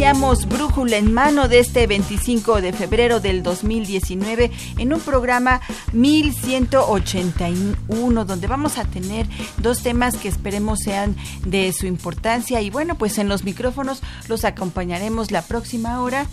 Iniciamos Brújula en mano de este 25 de febrero del 2019 en un programa 1181 donde vamos a tener dos temas que esperemos sean de su importancia y bueno, pues en los micrófonos los acompañaremos la próxima hora.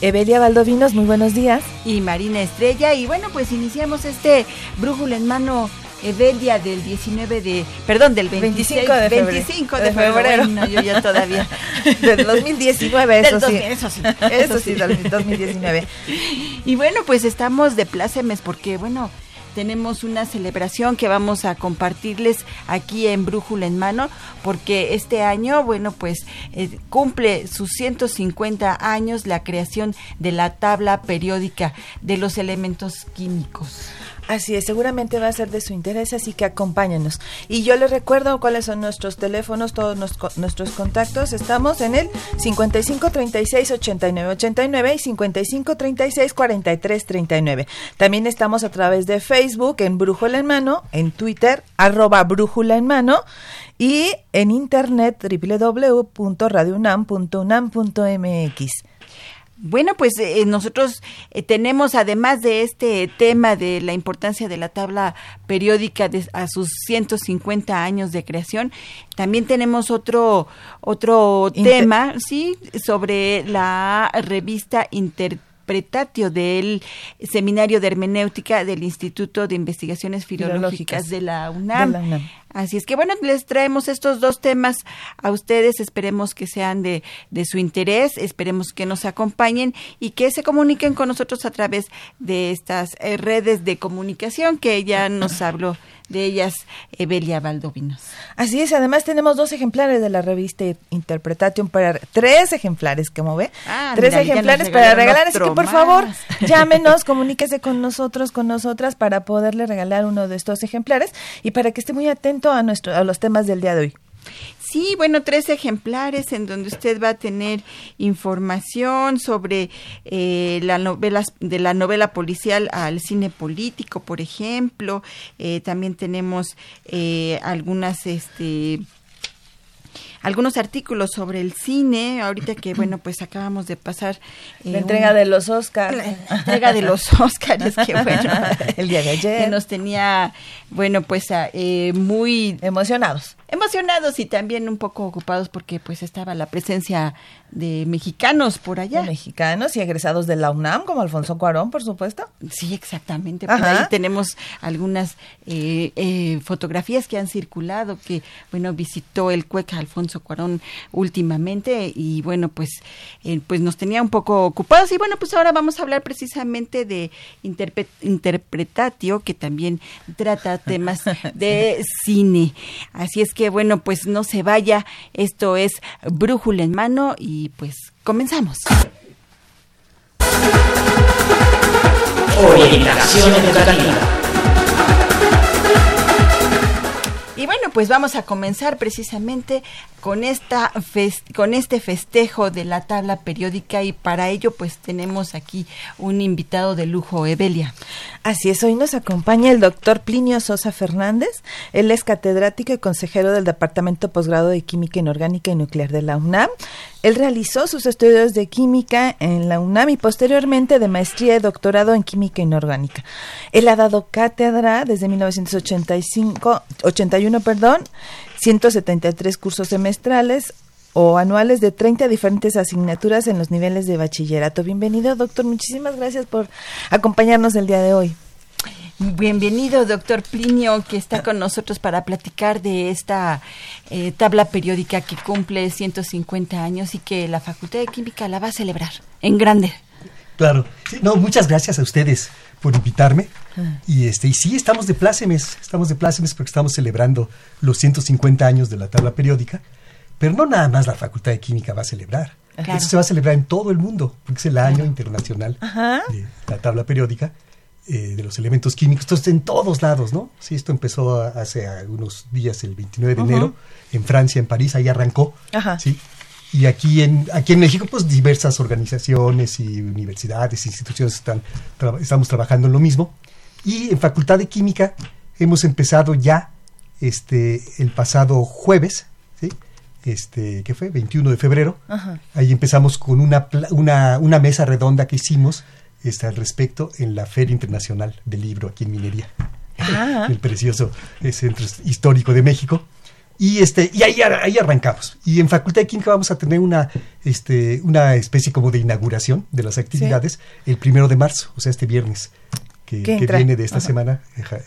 Evelia Valdovinos, muy buenos días. Y Marina Estrella. Y bueno, pues iniciamos este Brújula en mano Evelia del 19 de, perdón, del 25 de febrero. 25 de, febrero. No, yo ya todavía. Del 2019, eso sí. Eso sí. Eso sí, del 2019. Y bueno, pues estamos de plácemes porque, bueno, tenemos una celebración que vamos a compartirles aquí en Brújula en Mano, porque este año, bueno, pues eh, cumple sus 150 años la creación de la tabla periódica de los elementos químicos. Así es, seguramente va a ser de su interés, así que acompáñenos. Y yo les recuerdo cuáles son nuestros teléfonos, todos nuestros contactos. Estamos en el 55 36 89 89 y 55 36 43 39. También estamos a través de Facebook en Brújula en Mano, en Twitter, arroba Brújula en Mano y en internet www.radiounam.unam.mx. Bueno, pues eh, nosotros eh, tenemos, además de este tema de la importancia de la tabla periódica a sus 150 años de creación, también tenemos otro otro tema, sí, sobre la revista Inter pretatio del Seminario de Hermenéutica del Instituto de Investigaciones Filológicas, de, la UNAM. Así es que bueno, les traemos estos dos temas a ustedes, esperemos que sean de, de su interés, esperemos que nos acompañen y que se comuniquen con nosotros a través de estas eh, redes de comunicación que ya nos habló de ellas Evelia Valdovinos. Así es, además tenemos dos ejemplares de la revista Interpretation para tres ejemplares, como ve, ah, tres ejemplares para regalar, así que por favor llámenos, comuníquese con nosotros, con nosotras para poderle regalar uno de estos ejemplares y para que esté muy atento a nuestro a los temas del día de hoy. Sí, bueno, tres ejemplares en donde usted va a tener información sobre eh, la novela, de la novela policial al cine político, por ejemplo. Eh, también tenemos eh, algunas, este, algunos artículos sobre el cine, ahorita que, bueno, pues acabamos de pasar... la entrega de los Oscars. La entrega de los Oscars, que bueno... el día de ayer. Que nos tenía, bueno, pues muy... Emocionados emocionados y también un poco ocupados porque pues estaba la presencia de mexicanos por allá. mexicanos y egresados de la UNAM, como Alfonso Cuarón, por supuesto. Sí, exactamente. Por ahí tenemos algunas eh, eh, fotografías que han circulado, que, bueno, visitó el Cueca Alfonso Cuarón últimamente y, bueno, pues, eh, pues nos tenía un poco ocupados. Y, bueno, pues ahora vamos a hablar precisamente de Interpretatio, que también trata temas de cine. Así es que bueno, pues no se vaya. Esto es Brújula en mano y pues comenzamos. Orientación educativa. Pues vamos a comenzar precisamente con esta con este festejo de la tabla periódica y para ello pues tenemos aquí un invitado de lujo, Evelia. Así es, hoy nos acompaña el doctor Plinio Sosa Fernández. Él es catedrático y consejero del Departamento Posgrado de Química Inorgánica y Nuclear de la UNAM. Él realizó sus estudios de química en la UNAM y posteriormente de maestría y doctorado en química inorgánica. Él ha dado cátedra desde 1985, 81, perdón, 173 cursos semestrales, o anuales de 30 diferentes asignaturas en los niveles de bachillerato. Bienvenido, doctor. Muchísimas gracias por acompañarnos el día de hoy. Bienvenido, doctor Plinio, que está con nosotros para platicar de esta eh, tabla periódica que cumple 150 años y que la Facultad de Química la va a celebrar en grande. Claro. no, muchas gracias a ustedes por invitarme. Y este y sí, estamos de plácemes, estamos de plácemes porque estamos celebrando los 150 años de la tabla periódica, pero no nada más la Facultad de Química va a celebrar. Eso se va a celebrar en todo el mundo, porque es el año internacional de la tabla periódica eh, de los elementos químicos. Entonces, en todos lados, ¿no? Sí, esto empezó hace algunos días, el 29 de enero, en Francia, en París, ahí arrancó. ¿sí? Y aquí en, aquí en México, pues diversas organizaciones y universidades, instituciones están estamos trabajando en lo mismo. Y en Facultad de Química hemos empezado ya este el pasado jueves, ¿sí? Este, ¿qué fue? 21 de febrero. Ahí empezamos con una, una, una mesa redonda que hicimos este, al respecto en la Feria Internacional del Libro aquí en Minería, ah. el precioso centro histórico de México. Y, este, y ahí, ahí arrancamos. Y en Facultad de Química vamos a tener una, este, una especie como de inauguración de las actividades el primero de marzo, o sea, este viernes que, viene de esta semana.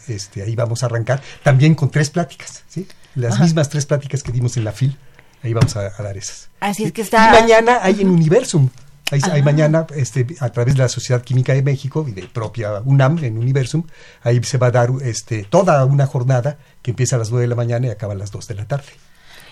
Este, ahí vamos a arrancar también con tres pláticas, ¿sí? Las mismas tres pláticas que dimos en la FIL. Ahí vamos a, dar esas. Así es que está. Y mañana hay en Universum Ahí, ah. mañana, este, a través de la Sociedad Química de México y de propia UNAM en Universum, ahí se va a dar este, toda una jornada que empieza a las 9 de la mañana y acaba a las 2 de la tarde.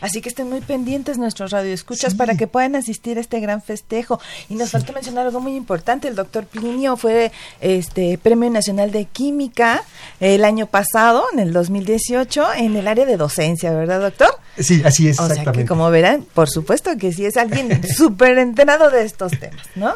Así que estén muy pendientes nuestros radioescuchas para que puedan asistir a este gran festejo. Y nos falta mencionar algo muy importante. El doctor Plinio fue este Premio Nacional de Química el año pasado, en el 2018, en el área de docencia, ¿verdad, doctor? Sí, así es, o Sea que como verán, por supuesto que sí es alguien súper enterado de estos temas, ¿no?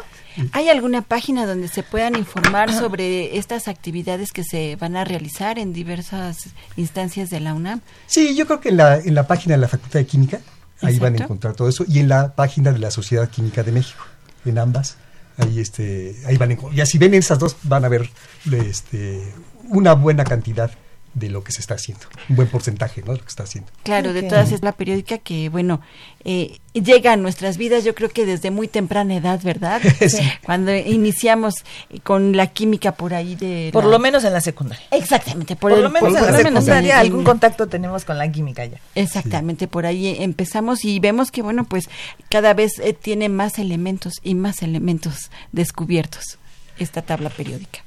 ¿Hay alguna página donde se puedan informar sobre estas actividades que se van a realizar en diversas instancias de la UNAM? Sí, yo creo que en la, en la página de la Facultad de Química, ahí van a encontrar todo eso, y en la página de la Sociedad Química de México, en ambas. Ahí, este, ahí van a Ya si ven esas dos, van a ver este, una buena cantidad de lo que se está haciendo, un buen porcentaje ¿no? de lo que está haciendo. Claro, de todas es la periódica que, bueno, eh, llega a nuestras vidas yo creo que desde muy temprana edad, ¿verdad? Cuando iniciamos con la química por ahí de... Por lo menos en la secundaria. Exactamente, por, lo menos en la secundaria algún contacto tenemos con la química ya. Exactamente, por ahí empezamos y vemos que, bueno, pues cada vez eh, tiene más elementos y más elementos descubiertos esta tabla periódica.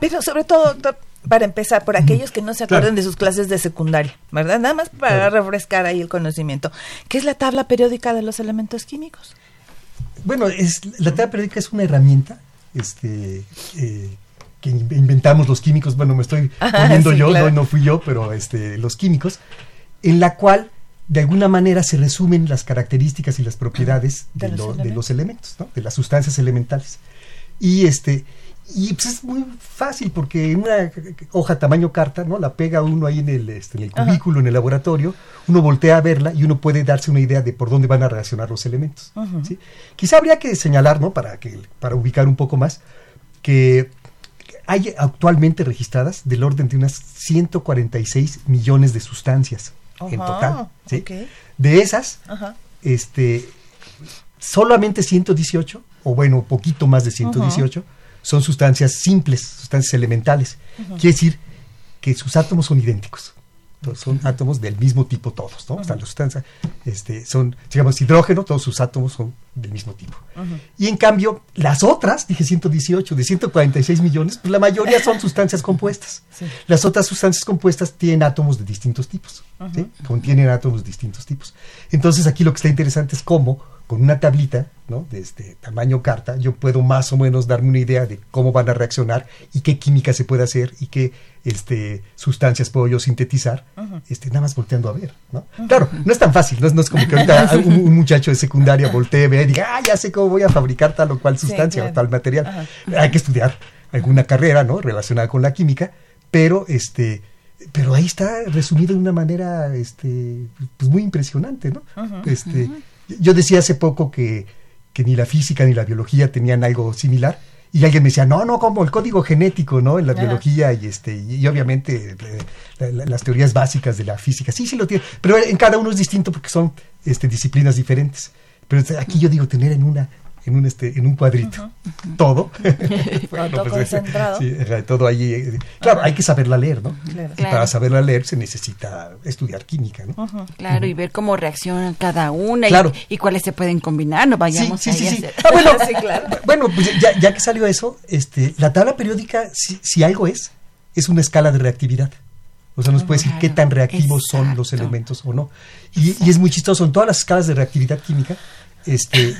Pero sobre todo, doctor, para empezar, por aquellos que no se acuerdan de sus clases de secundaria, ¿verdad? Nada más para refrescar ahí el conocimiento. ¿Qué es la tabla periódica de los elementos químicos? Bueno, es, la tabla periódica es una herramienta este, eh, que inventamos los químicos, bueno, me estoy poniendo yo, no, no fui yo, pero este, los químicos, en la cual de alguna manera se resumen las características y las propiedades de, los, elementos? de los elementos, ¿no? de las sustancias elementales. Y este y pues es muy fácil porque en una hoja tamaño carta, ¿no? La pega uno ahí en el, este, en el cubículo, en el laboratorio, uno voltea a verla y uno puede darse una idea de por dónde van a reaccionar los elementos. ¿sí? Quizá habría que señalar, ¿no? Para, que, para ubicar un poco más, que hay actualmente registradas del orden de unas 146 millones de sustancias en total. ¿sí? De esas, este solamente 118, o bueno, poquito más de 118, son sustancias simples, sustancias elementales. Quiere decir que sus átomos son idénticos. son átomos del mismo tipo todos, ¿no? O sea, las sustancias este, son, digamos, hidrógeno, todos sus átomos son del mismo tipo. Y en cambio, las otras, dije 118, de 146 millones, pues la mayoría son sustancias compuestas. Las otras sustancias compuestas tienen átomos de distintos tipos, Contienen átomos de distintos tipos. Entonces aquí lo que está interesante es cómo con una tablita ¿no? de este tamaño carta, yo puedo más o menos darme una idea de cómo van a reaccionar y qué química se puede hacer y qué este, sustancias puedo yo sintetizar, este, nada más volteando a ver. ¿no? Claro, no es tan fácil, no es, como que ahorita un, muchacho de secundaria voltee, ve y diga, ah, ya sé cómo voy a fabricar tal o cual sustancia o tal material. Hay que estudiar alguna carrera ¿no? relacionada con la química, pero este pero ahí está resumido de una manera este pues muy impresionante no este yo decía hace poco que, ni la física ni la biología tenían algo similar y alguien me decía, no, no, como el código genético, ¿no? En la biología y este, y, obviamente eh, las teorías básicas de la física. Sí, sí lo tiene. Pero en cada uno es distinto porque son este, disciplinas diferentes. Pero aquí yo digo tener en una en un este en un cuadrito. Todo. Todo pues, concentrado. sí, todo ahí eh, claro hay que saberla leer no y para saberla leer se necesita estudiar química no claro y ver cómo reaccionan cada una claro. y, cuáles se pueden combinar no vayamos sí, sí, sí, ah, bueno claro. bueno pues ya, ya, que salió eso este la tabla periódica si, si algo es es una escala de reactividad. O sea, nos puede decir qué tan reactivos son los elementos o no. Y, y, es muy chistoso. En todas las escalas de reactividad química, este,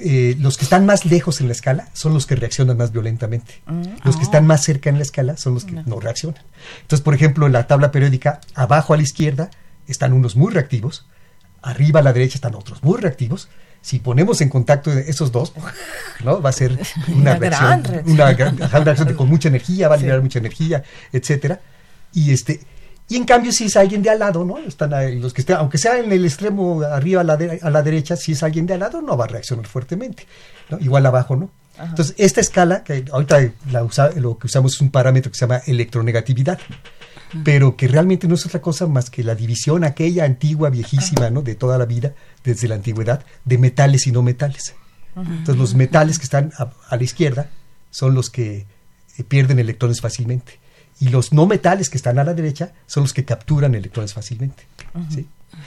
eh, los que están más lejos en la escala son los que reaccionan más violentamente. Mm. Los que están más cerca en la escala son los que no. reaccionan. Entonces, por ejemplo, en la tabla periódica, abajo a la izquierda están unos muy reactivos, arriba a la derecha están otros muy reactivos. Si ponemos en contacto esos dos, ¿no? va a ser una, reacción, una, reacción con mucha energía, va a liberar mucha energía, etcétera. Y este, y en cambio, si es alguien de al lado, ¿no? Están ahí, los que estén, aunque sea en el extremo arriba a la, a la derecha, si es alguien de al lado, no va a reaccionar fuertemente. ¿no? Igual abajo, ¿no? Entonces, esta escala, que ahorita la usa, lo que usamos es un parámetro que se llama electronegatividad, pero que realmente no es otra cosa más que la división aquella antigua, viejísima, ¿no? De toda la vida, desde la antigüedad, de metales y no metales. Entonces, los metales que están a, la izquierda son los que eh, pierden electrones fácilmente y los no metales que están a la derecha son los que capturan electrones fácilmente.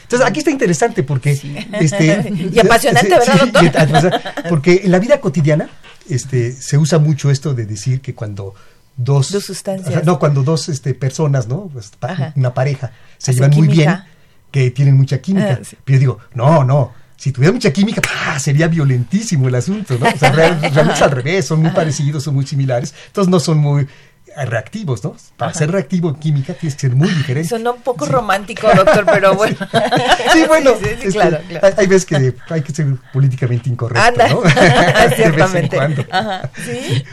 Entonces aquí está interesante porque este y apasionante, ¿verdad, porque en la vida cotidiana este se usa mucho esto de decir que cuando dos, sustancias. no cuando dos este personas no pues, una pareja se llevan muy bien que tienen mucha química. Ah, pero yo digo no no si tuviera mucha química, sería violentísimo el asunto, ¿no? O sea, realmente es al revés, son muy parecidos, son muy similares, entonces no son muy, reactivos, ¿no? Para ser reactivo en química tienes que ser muy diferente. Sonó un poco romántico, doctor, pero bueno. Sí, bueno, sí, claro, claro. Hay, veces que hay que ser políticamente incorrecto, ¿no? Ciertamente. Ajá. ¿Sí?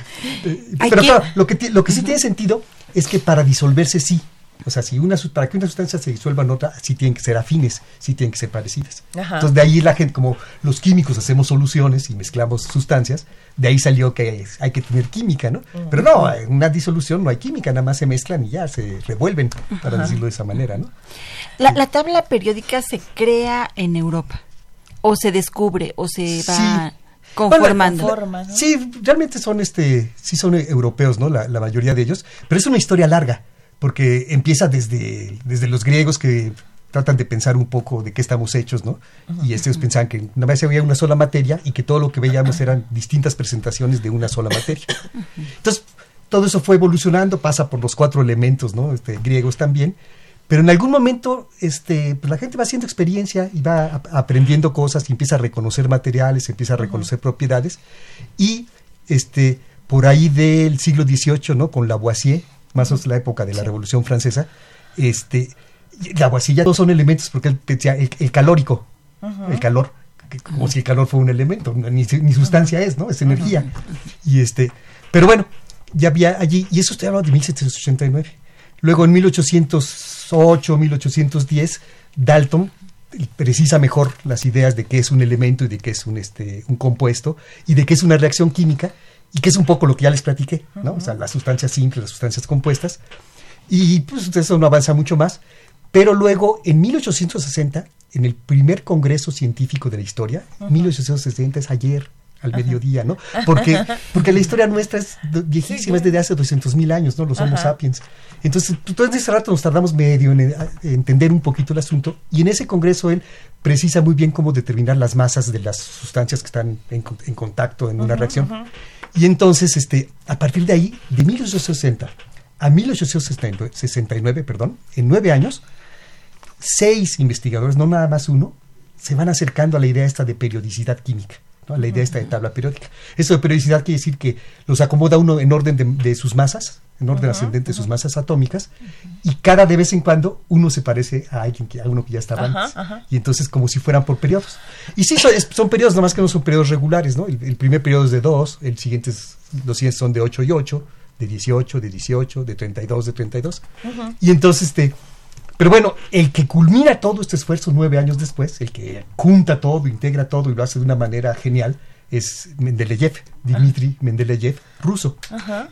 Eh, pero claro, lo que, lo que sí tiene sentido es que para disolverse sí. O sea, si una, para que una sustancia se disuelva en otra, sí tienen que ser afines, sí tienen que ser parecidas. Entonces, de ahí la gente, como los químicos hacemos soluciones y mezclamos sustancias, de ahí salió que hay que tener química, ¿no? Pero no, en una disolución no hay química, nada más se mezclan y ya se revuelven, para decirlo de esa manera, ¿no? La, tabla periódica se crea en Europa, o se descubre, o se va... conformando. Sí, realmente son este, sí son europeos, ¿no? La, la mayoría de ellos, pero es una historia larga porque empieza desde, desde los griegos que tratan de pensar un poco de qué estamos hechos, ¿no? Y estos pensaban que una vez había una sola materia y que todo lo que veíamos eran distintas presentaciones de una sola materia. Entonces, todo eso fue evolucionando, pasa por los cuatro elementos, ¿no? Este, griegos también. Pero en algún momento este, pues la gente va haciendo experiencia y va aprendiendo cosas y empieza a reconocer materiales, empieza a reconocer propiedades. Y este, por ahí del siglo XVIII, ¿no? con Lavoisier, más o menos la época de la Revolución Francesa, este, la guasilla no son elementos porque él decía el, calórico, el calor, como si el calor fuera un elemento, ni, sustancia es, ¿no? Es energía. Y este, pero bueno, ya había allí, y eso estoy hablando de 1789. Luego en 1808, 1810, Dalton precisa mejor las ideas de qué es un elemento y de qué es un, este, un compuesto y de qué es una reacción química y que es un poco lo que ya les platiqué, ¿no? O sea, las sustancias simples, las sustancias compuestas. Y pues eso no avanza mucho más. Pero luego, en 1860, en el primer congreso científico de la historia, 1860 es ayer, al mediodía, ¿no? Porque, porque la historia nuestra es viejísima, es desde hace 200 mil años, ¿no? Los Homo sapiens. Entonces, todo ese rato nos tardamos medio en, entender un poquito el asunto, y en ese congreso él precisa muy bien cómo determinar las masas de las sustancias que están en, contacto en una reacción. Y entonces, este, a partir de ahí, de 1860 a 1869, perdón, en nueve años, seis investigadores, no nada más uno, se van acercando a la idea esta de periodicidad química. ¿no? la idea esta de tabla periódica. Eso de periodicidad quiere decir que los acomoda uno en orden de, sus masas, en orden ascendente de sus masas atómicas, y cada de vez en cuando uno se parece a alguien que, a uno que ya estaba antes. Y entonces como si fueran por periodos. Y sí, son, son periodos, nada más que no son periodos regulares, ¿no? El, primer periodo es de dos, el siguiente los siguientes son de ocho y ocho, de 18, de 18, de 32, de 32. Y entonces, este, pero bueno, el que culmina todo este esfuerzo nueve años después, el que junta todo, integra todo y lo hace de una manera genial, es Mendeleev, Dmitri Mendeleev, ruso.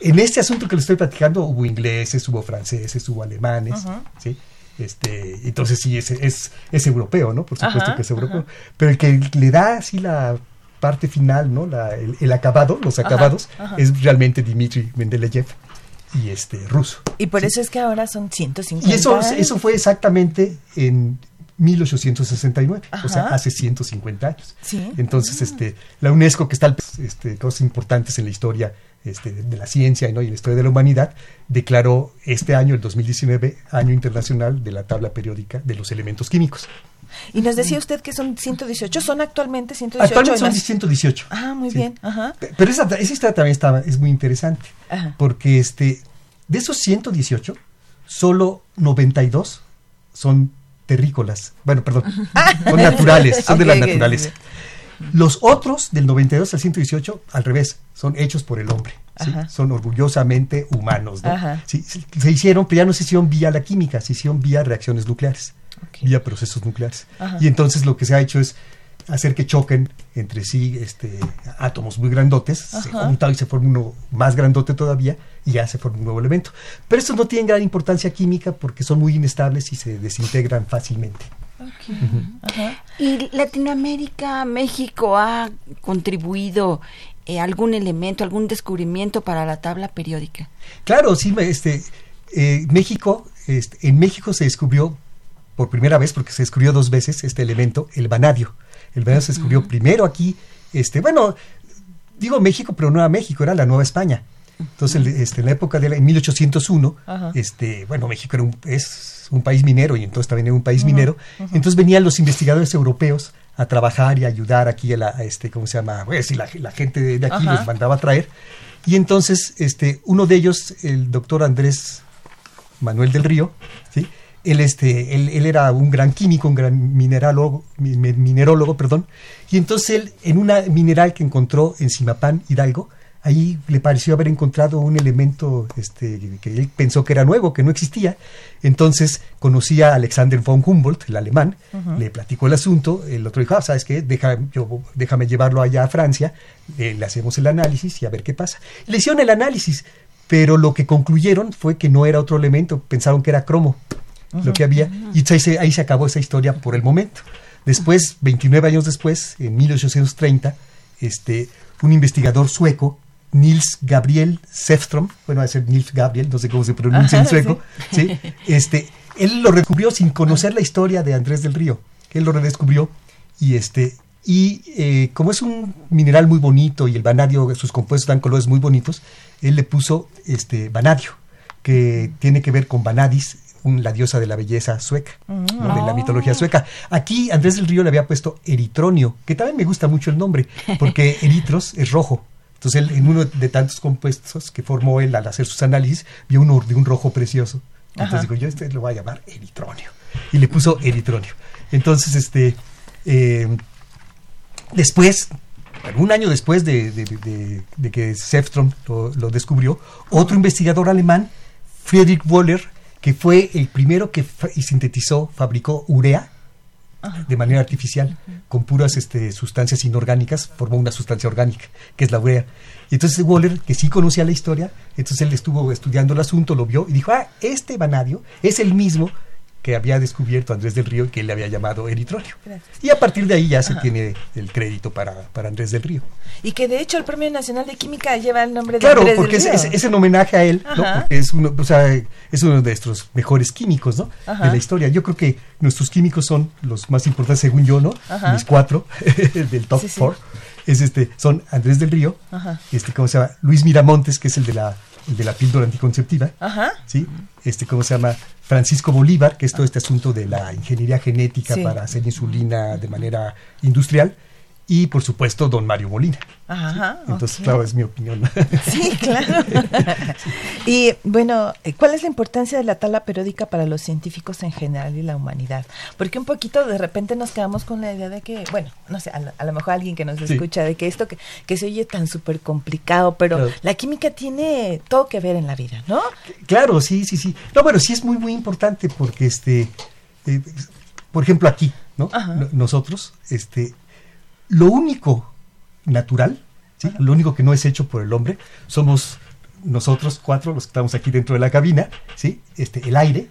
En este asunto que le estoy platicando hubo ingleses, hubo franceses, hubo alemanes, ¿sí? Este, entonces sí, es, es, es europeo, ¿no? Por supuesto que es europeo. Pero el que le da así la parte final, ¿no? La, el, acabado, los acabados, es realmente Dmitri Mendeleev y este ruso. Y por eso es que ahora son 150 Y eso, eso fue exactamente en 1869, o sea, hace 150 años. Entonces, ah. este, la UNESCO, que está este, cosas importantes en la historia este, de la ciencia ¿no? y la historia de la humanidad, declaró este año, el 2019, Año Internacional de la Tabla Periódica de los Elementos Químicos. Y nos decía usted que son 118, ¿son actualmente 118? Actualmente son 118. Ah, muy bien. Pero esa, esa historia también está, es muy interesante, porque este, de esos 118, solo 92 son terrícolas. Bueno, perdón, son naturales, son de las naturales. Los otros, del 92 al 118, al revés, son hechos por el hombre. Son orgullosamente humanos. se hicieron, pero ya no se hicieron vía la química, se hicieron vía reacciones nucleares, vía procesos nucleares. Y entonces lo que se ha hecho es hacer que choquen entre sí este, átomos muy grandotes, se juntan y se forma uno más grandote todavía y ya se forma un nuevo elemento. Pero estos no tienen gran importancia química porque son muy inestables y se desintegran fácilmente. ¿Y Latinoamérica, México ha contribuido eh, algún elemento, algún descubrimiento para la tabla periódica? Claro, sí, este, eh, México, este, en México se descubrió por primera vez, porque se descubrió dos veces este elemento, el vanadio. El vanadio se descubrió primero aquí, este, bueno, digo México, pero no era México, era la Nueva España. Entonces, este, en la época de la, en 1801, este, bueno, México era un, es un país minero y entonces también era un país minero. Entonces venían los investigadores europeos a trabajar y ayudar aquí a la, este, ¿cómo se llama? Pues, la, la, gente de, aquí los mandaba a traer. Y entonces, este, uno de ellos, el doctor Andrés Manuel del Río, ¿sí? Él, este, él, él, era un gran químico, un gran minerólogo, minerólogo, perdón, y entonces él, en una mineral que encontró en Simapán, Hidalgo, ahí le pareció haber encontrado un elemento este, que él pensó que era nuevo, que no existía. Entonces conocía a Alexander von Humboldt, el alemán, le platicó el asunto, el otro dijo, ah, ¿sabes qué? Deja, yo, déjame llevarlo allá a Francia, le hacemos el análisis y a ver qué pasa. Le hicieron el análisis, pero lo que concluyeron fue que no era otro elemento, pensaron que era cromo, lo que había, y ahí se acabó esa historia por el momento. Después, 29 años después, en 1830, este, un investigador sueco Nils Gabriel Sefstrom, bueno, va a ser Nils Gabriel, no sé cómo se pronuncia en sueco, sí. Este, él lo redescubrió sin conocer la historia de Andrés del Río, él lo redescubrió y este y eh, como es un mineral muy bonito y el vanadio, sus compuestos dan colores muy bonitos, él le puso este vanadio, que tiene que ver con Vanadis, la diosa de la belleza sueca, de la mitología sueca. Aquí Andrés del Río le había puesto eritronio, que también me gusta mucho el nombre, porque eritros es rojo entonces, él, en uno de tantos compuestos que formó él al hacer sus análisis, vio uno de un rojo precioso. Entonces dijo, yo este lo voy a llamar eritronio. Y le puso eritronio. Entonces, este, eh, después, un año después de, que Sefstrom lo, descubrió, otro investigador alemán, Friedrich Wohler, que fue el primero que sintetizó, fabricó urea, de manera artificial, con puras este, sustancias inorgánicas, formó una sustancia orgánica, que es la urea. Y entonces Waller, que sí conocía la historia, entonces él estuvo estudiando el asunto, lo vio y dijo, ah, este vanadio es el mismo que había descubierto Andrés del Río y que él le había llamado eritronio. Y a partir de ahí ya se tiene el crédito para, para, Andrés del Río. Y que de hecho el Premio Nacional de Química lleva el nombre de claro, Andrés porque del Río. Es, es, en homenaje a él, ¿no? porque es uno, o sea, es uno de nuestros mejores químicos ¿no? de la historia. Yo creo que nuestros químicos son los más importantes según yo, ¿no? Mis cuatro del top four. Es este, son Andrés del Río, este, ¿cómo se llama? Luis Miramontes, que es el de la de la píldora anticonceptiva, Ajá. ¿sí? Este, ¿cómo se llama? Francisco Bolívar, que es todo este asunto de la ingeniería genética para hacer insulina de manera industrial, y por supuesto don Mario Molina. Ajá, Entonces, claro, es mi opinión. Sí, claro. y bueno, ¿cuál es la importancia de la tabla periódica para los científicos en general y la humanidad? Porque un poquito de repente nos quedamos con la idea de que, bueno, no sé, a, lo mejor alguien que nos escucha, de que esto que, que se oye tan súper complicado, pero la química tiene todo que ver en la vida, ¿no? Claro, sí, sí, sí. No, bueno, sí es muy, muy importante porque, este, eh, por ejemplo, aquí, ¿no? Nosotros, este, lo único natural, ¿sí? lo único que no es hecho por el hombre, somos nosotros cuatro, los que estamos aquí dentro de la cabina, ¿sí? este, el aire,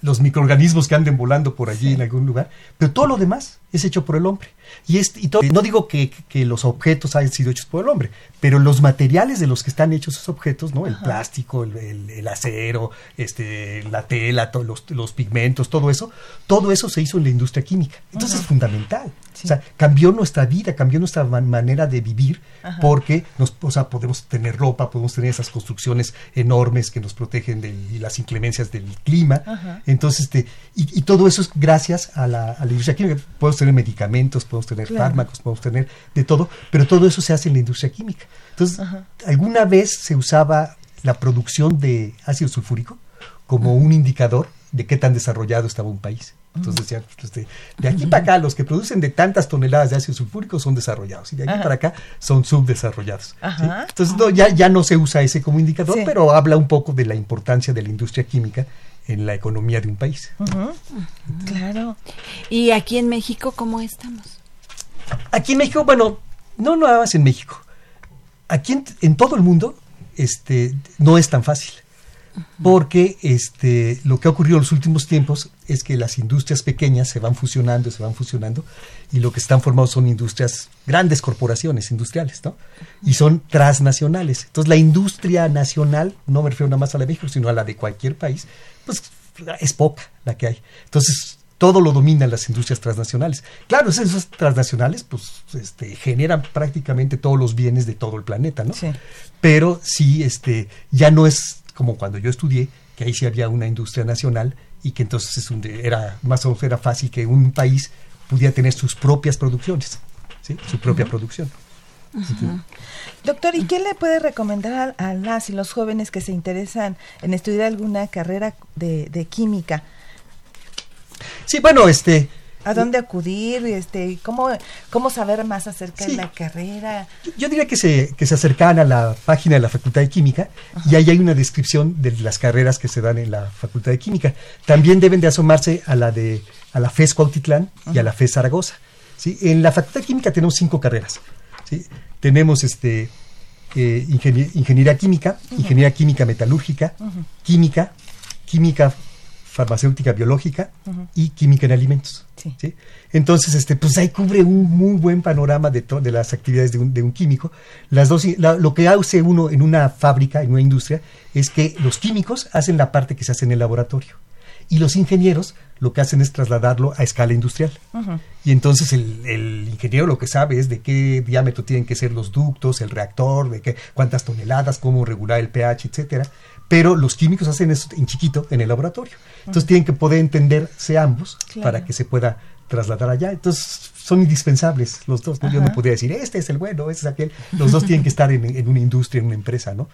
los microorganismos que anden volando por allí en algún lugar, pero todo lo demás es hecho por el hombre. Y, este, y todo, no digo que, los objetos hayan sido hechos por el hombre, pero los materiales de los que están hechos esos objetos, ¿no? El plástico, el, acero, este, la tela, los, pigmentos, todo eso, todo eso se hizo en la industria química. Entonces es fundamental. O sea, cambió nuestra vida, cambió nuestra manera de vivir, porque nos, o sea, podemos tener ropa, podemos tener esas construcciones enormes que nos protegen de las inclemencias del clima. Entonces, este, y, todo eso es gracias a la, a la industria química. Podemos tener medicamentos, podemos tener fármacos, podemos tener de todo, pero todo eso se hace en la industria química. Entonces, alguna vez se usaba la producción de ácido sulfúrico como un indicador de qué tan desarrollado estaba un país. Entonces decían, pues, de, aquí para acá, los que producen de tantas toneladas de ácido sulfúrico son desarrollados y de aquí para acá son subdesarrollados. Entonces ya, ya no se usa ese como indicador, pero habla un poco de la importancia de la industria química en la economía de un país. Claro. ¿Y aquí en México cómo estamos? Aquí en México, bueno, no nada más en México. Aquí en, en todo el mundo este, no es tan fácil porque este, lo que ha ocurrido en los últimos tiempos es que las industrias pequeñas se van fusionando, se van fusionando, y lo que están formados son industrias, grandes corporaciones industriales, ¿no? Y son transnacionales. Entonces, la industria nacional, no me refiero nada más a la de México, sino a la de cualquier país, pues es poca la que hay. Entonces, todo lo dominan las industrias transnacionales. Claro, esas transnacionales pues este, generan prácticamente todos los bienes de todo el planeta, ¿no? Sí. Pero sí, este, ya no es como cuando yo estudié, que ahí sí había una industria nacional y que entonces es era más o menos era fácil que un país pudiera tener sus propias producciones, ¿sí? su propia producción. Doctor, ¿y qué le puede recomendar a, las y los jóvenes que se interesan en estudiar alguna carrera de, de química? Sí, bueno, este, ¿A dónde acudir? Este, ¿cómo, ¿Cómo saber más acerca de la carrera? Yo diría que se, que se acercan a la página de la Facultad de Química y ahí hay una descripción de las carreras que se dan en la Facultad de Química. También deben de asomarse a la de a la FES Cuautitlán y a la FES Zaragoza. ¿sí? En la Facultad de Química tenemos cinco carreras. ¿sí? Tenemos este, eh, ingeniería química, ingeniería química metalúrgica, química, química farmacéutica biológica y química en alimentos. Sí. Entonces, este, pues ahí cubre un muy buen panorama de, de las actividades de un, de un químico. Las dos, lo que hace uno en una fábrica, en una industria, es que los químicos hacen la parte que se hace en el laboratorio y los ingenieros lo que hacen es trasladarlo a escala industrial. Y entonces el, el, ingeniero lo que sabe es de qué diámetro tienen que ser los ductos, el reactor, de qué, cuántas toneladas, cómo regular el pH, etcétera pero los químicos hacen eso en chiquito en el laboratorio. Entonces tienen que poder entenderse ambos para que se pueda trasladar allá. Entonces son indispensables los dos. Yo no podría decir, este es el bueno, este es aquel. Los dos tienen que estar en, una industria, en una empresa, ¿no?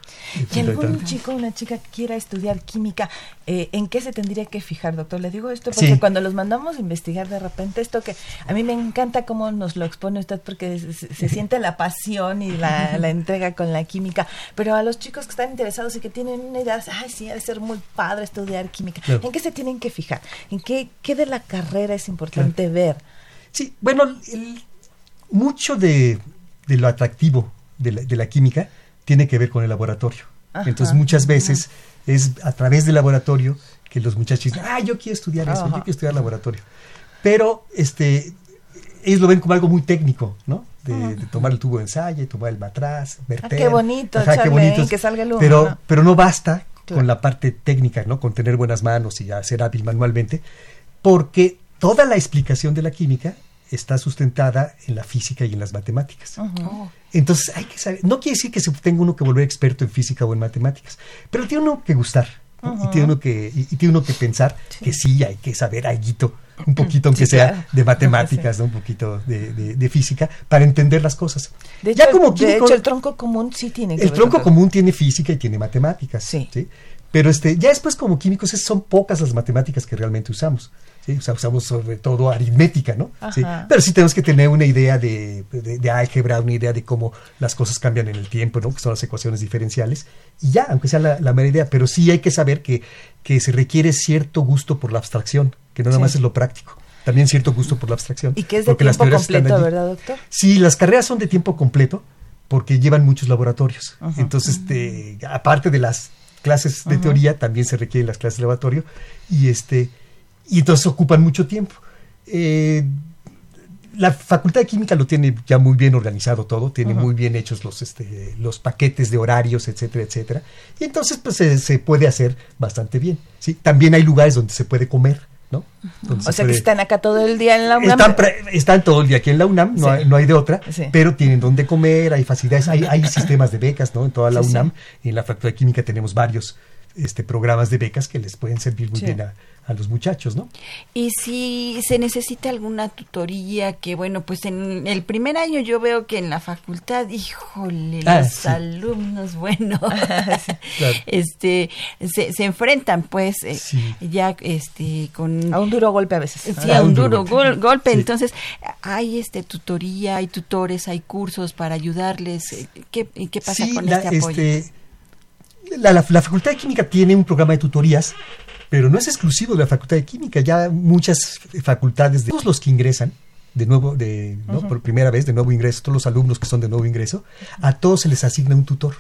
Si algún chico o una chica quiera estudiar química, eh, ¿en qué se tendría que fijar, doctor? Le digo esto porque cuando los mandamos a investigar de repente, esto que a mí me encanta cómo nos lo expone usted porque se, siente la pasión y la, entrega con la química, pero a los chicos que están interesados y que tienen una idea, ay, sí, ha de ser muy padre estudiar química, ¿en qué se tienen que fijar? ¿En qué, qué de la carrera es importante ver? Sí, bueno, mucho de, lo atractivo de la, química tiene que ver con el laboratorio. Entonces muchas veces es a través del laboratorio que los muchachos dicen, ah, yo quiero estudiar eso, yo quiero estudiar laboratorio. Pero este, ellos lo ven como algo muy técnico, ¿no? De, tomar el tubo de ensayo, tomar el matraz, verter. Ah, qué bonito, qué bonito. que salga el humo, pero, pero no basta con la parte técnica, ¿no? Con tener buenas manos y ser hábil manualmente, porque toda la explicación de la química está sustentada en la física y en las matemáticas. Entonces hay que saber, no quiere decir que se tenga uno que volver experto en física o en matemáticas, pero tiene uno que gustar y, tiene uno que, y, tiene uno que pensar que sí hay que saber algo, un poquito aunque sea de matemáticas, un poquito de, física, para entender las cosas. De hecho, ya como químico, el tronco común sí tiene El tronco común tiene física y tiene matemáticas. ¿sí? Pero este, ya después como químicos son pocas las matemáticas que realmente usamos. ¿Sí? usamos sobre todo aritmética, ¿no? ¿Sí? Pero sí tenemos que tener una idea de, de, álgebra, una idea de cómo las cosas cambian en el tiempo, ¿no? Que son las ecuaciones diferenciales. Y ya, aunque sea la, la mera idea, pero sí hay que saber que, que se requiere cierto gusto por la abstracción, que no nada más es lo práctico también cierto gusto por la abstracción. Y que es de tiempo completo, ¿verdad, doctor? Sí, las carreras son de tiempo completo porque llevan muchos laboratorios. Entonces, este, aparte de las clases de teoría, también se requieren las clases de laboratorio y este y entonces ocupan mucho tiempo. Eh, la Facultad de Química lo tiene ya muy bien organizado todo, tiene muy bien hechos los, este, los paquetes de horarios, etcétera, etcétera. Y entonces pues se, puede hacer bastante bien. ¿sí? También hay lugares donde se puede comer, ¿no? o sea que están acá todo el día en la UNAM. Están, todo el día aquí en la UNAM, no, hay, no hay de otra, pero tienen donde comer, hay facilidades, hay, hay sistemas de becas, ¿no? En toda la UNAM. Y en la Facultad de Química tenemos varios este, programas de becas que les pueden servir muy bien a, a los muchachos, ¿no? Y si se necesita alguna tutoría, que bueno, pues en el primer año yo veo que en la facultad, híjole, ah, los alumnos, bueno, este, se, se, enfrentan pues eh, ya este con... A un duro golpe a veces. Sí, a, un, duro, golpe, entonces hay este tutoría, hay tutores, hay cursos para ayudarles, ¿qué, qué pasa con este apoyo? Este, la, la, la Facultad de Química tiene un programa de tutorías pero no es exclusivo de la Facultad de Química, ya muchas facultades, de todos los que ingresan, de nuevo, de, por primera vez, de nuevo ingreso, todos los alumnos que son de nuevo ingreso, a todos se les asigna un tutor.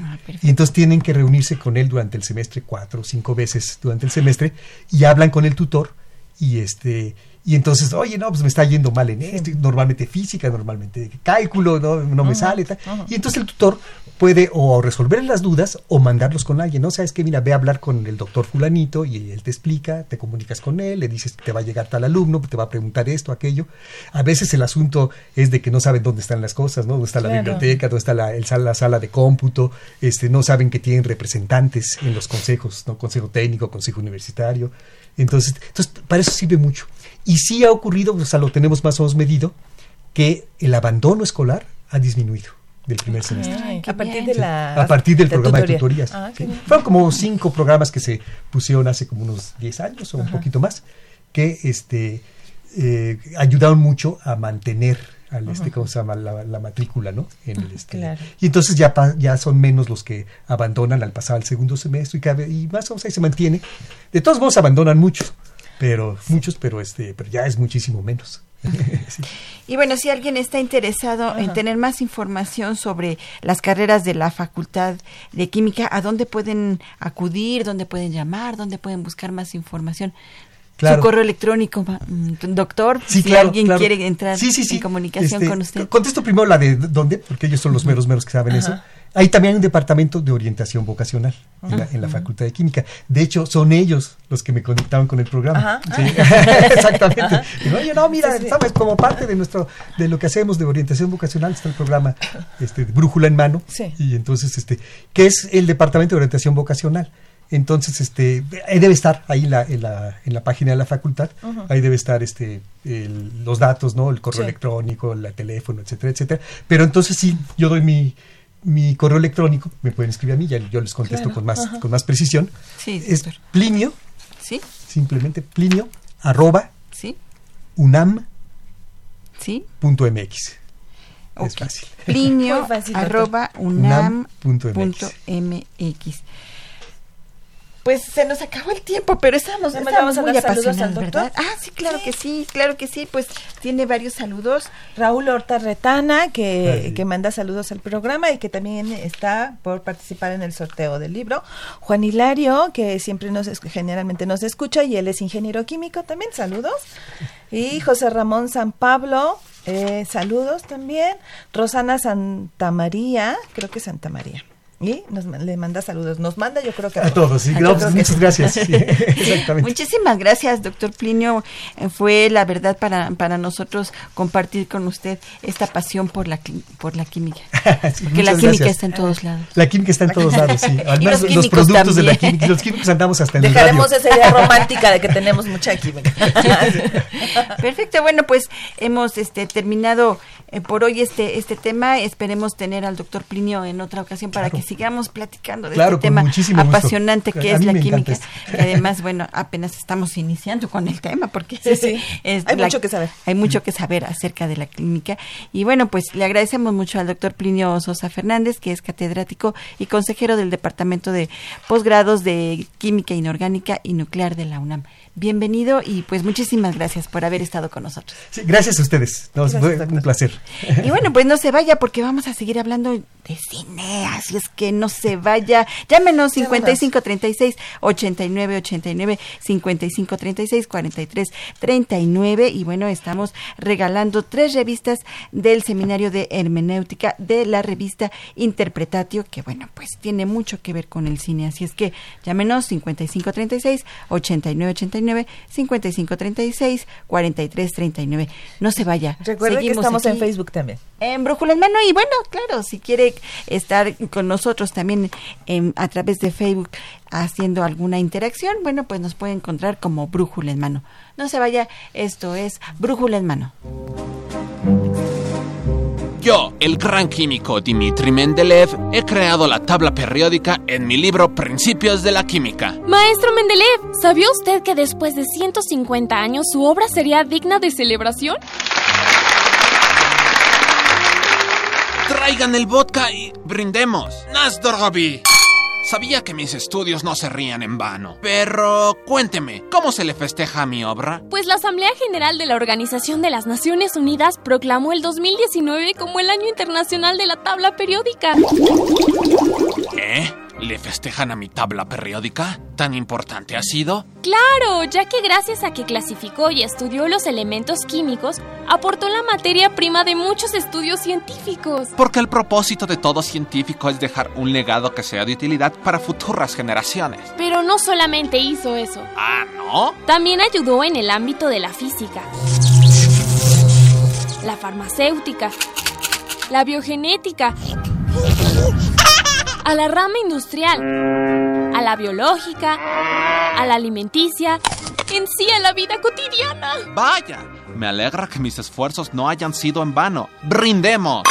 Ah, y entonces tienen que reunirse con él durante el semestre, cuatro o cinco veces durante el semestre, y hablan con el tutor, y este y entonces, oye, no, pues me está yendo mal en esto, normalmente física, normalmente cálculo, no, no me sale. Tal. Y entonces el tutor puede o resolver las dudas o mandarlos con alguien, ¿no? Sabes que, mira, ve a hablar con el doctor fulanito y él te explica, te comunicas con él, le dices que te va a llegar tal alumno, te va a preguntar esto, aquello. A veces el asunto es de que no saben dónde están las cosas, ¿no? Dónde está la biblioteca, dónde está la, el, la sala de cómputo, este, no saben que tienen representantes en los consejos, ¿no? Consejo técnico, consejo universitario. Entonces, entonces para eso sirve mucho. Y sí ha ocurrido, o sea, lo tenemos más o menos medido, que el abandono escolar ha disminuido del primer semestre. a partir de la a partir del programa de tutorías. Ah, Fueron como cinco programas que se pusieron hace como unos 10 años o un poquito más que este eh, ayudaron mucho a mantener al este cómo se llama la, matrícula no en el este y entonces ya ya son menos los que abandonan al pasar al segundo semestre y, cada, y más o menos ahí se mantiene. De todos modos abandonan muchos pero muchos, pero este, pero ya es muchísimo menos. Y bueno, si alguien está interesado en tener más información sobre las carreras de la Facultad de Química, ¿a dónde pueden acudir? ¿Dónde pueden llamar? ¿Dónde pueden buscar más información? Su correo electrónico, mm, doctor, si alguien quiere entrar en comunicación este, con usted. Contesto primero la de dónde, porque ellos son los meros meros que saben eso. Hay también un departamento de orientación vocacional en, la, Facultad de Química. De hecho, son ellos los que me conectaban con el programa. Exactamente. Oye, no, mira, sabes, como parte de nuestro, de lo que hacemos de orientación vocacional está el programa este, Brújula en Mano. Y entonces, este, que es el departamento de orientación vocacional. Entonces, este, debe estar ahí en la, en la, en la página de la facultad, ahí debe estar este, los datos, ¿no? El correo electrónico, el teléfono, etcétera, etcétera. Pero entonces sí, yo doy mi, mi correo electrónico, me pueden escribir a mí, ya yo les contesto con más con más precisión. Sí, es Plinio. Sí. Simplemente Plinio arroba sí. unam sí. punto mx. Es fácil. Plinio arroba unam, punto mx pues se nos acabó el tiempo, pero estamos, estamos muy apasionados, ¿verdad? Ah, sí, claro que sí, claro que sí, pues tiene varios saludos. Raúl Horta Retana, que, que manda saludos al programa y que también está por participar en el sorteo del libro. Juan Hilario, que siempre nos, generalmente nos escucha y él es ingeniero químico también, saludos. Y José Ramón San Pablo, eh, saludos también. Rosana Santa María, creo que Santa María. Y nos, le manda saludos. Nos manda, yo creo que a, todos. Sí, muchas gracias. exactamente. Muchísimas gracias, doctor Plinio. Eh, fue la verdad para, para nosotros compartir con usted esta pasión por la, por la química. Porque la química está en todos lados. La química está en todos lados, sí. Al menos los, productos de la química. Los químicos andamos hasta en Dejaremos esa idea romántica de que tenemos mucha química. Perfecto. Bueno, pues hemos este terminado eh, por hoy este este tema. Esperemos tener al doctor Plinio en otra ocasión para que sigamos platicando de este tema apasionante que es la química. además, bueno, apenas estamos iniciando con el tema porque hay mucho que saber. Hay mucho que saber acerca de la química. Y bueno, pues le agradecemos mucho al doctor Plinio Sosa Fernández, que es catedrático y consejero del Departamento de Posgrados de Química Inorgánica y Nuclear de la UNAM. bienvenido y pues muchísimas gracias por haber estado con nosotros. Sí, gracias a ustedes. fue un placer. Y bueno, pues no se vaya porque vamos a seguir hablando de cine, así es que no se vaya. Llámenos 5536 8989 5536 4339 y bueno, estamos regalando tres revistas del Seminario de Hermenéutica de la revista Interpretatio, que bueno, pues tiene mucho que ver con el cine, así es que llámenos 5536 8989 5536 4339. No se vaya. Recuerda que estamos en Facebook también. En Brújula en Mano y bueno, claro, si quiere estar con nosotros también a través de Facebook haciendo alguna interacción, bueno, pues nos puede encontrar como Brújula en Mano. No se vaya, esto es Brújula en Mano. Yo, el gran químico Dmitri Mendeleev, he creado la tabla periódica en mi libro Principios de la Química. Maestro Mendeleev, ¿sabía usted que después de 150 años su obra sería digna de celebración? Traigan el vodka y brindemos. Nazdorovi. Sabía que mis estudios no se rían en vano. Pero cuénteme, ¿cómo se le festeja a mi obra? Pues la Asamblea General de la Organización de las Naciones Unidas proclamó el 2019 como el Año Internacional de la Tabla Periódica. ¿Eh? ¿Le festejan a mi tabla periódica? ¿Tan importante ha sido? Claro, ya que gracias a que clasificó y estudió los elementos químicos, aportó la materia prima de muchos estudios científicos. Porque el propósito de todo científico es dejar un legado que sea de utilidad para futuras generaciones. Pero no solamente hizo eso. Ah, ¿no? También ayudó en el ámbito de la física, la farmacéutica, la biogenética a la rama industrial, a la biológica, a la alimenticia, en sí a la vida cotidiana. Vaya, me alegra que mis esfuerzos no hayan sido en vano. ¡Brindemos!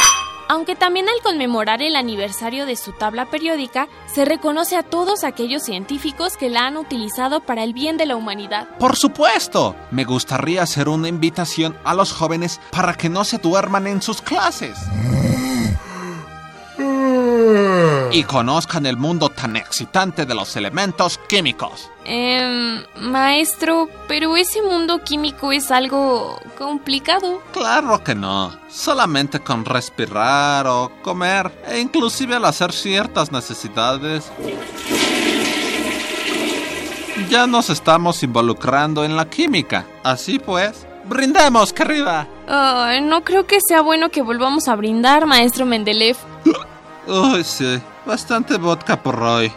Aunque también al conmemorar el aniversario de su tabla periódica, se reconoce a todos aquellos científicos que la han utilizado para el bien de la humanidad. Por supuesto, me gustaría hacer una invitación a los jóvenes para que no se duerman en sus clases y conozcan el mundo tan excitante de los elementos químicos. Eh, maestro, pero ese mundo químico es algo complicado. Claro que no. Solamente con respirar o comer, e inclusive al hacer ciertas necesidades. Ya nos estamos involucrando en la química. Así pues, brindemos, querida. no creo que sea bueno que volvamos a brindar, maestro Mendeleev. Uy, sí. Bastante vodka por hoy.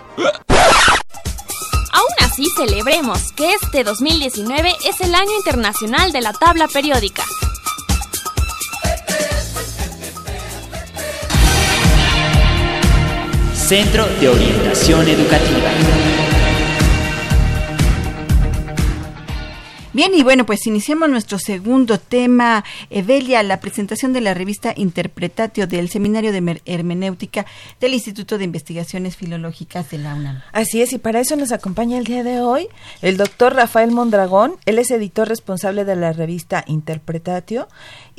Aún así, celebremos que este 2019 es el año internacional de la tabla periódica. Centro de Orientación Educativa. Bien, y bueno, pues iniciamos nuestro segundo tema, Evelia, la presentación de la revista Interpretatio del Seminario de Hermenéutica del Instituto de Investigaciones Filológicas de la UNAM. Así es, y para eso nos acompaña el día de hoy el doctor Rafael Mondragón, él es editor responsable de la revista Interpretatio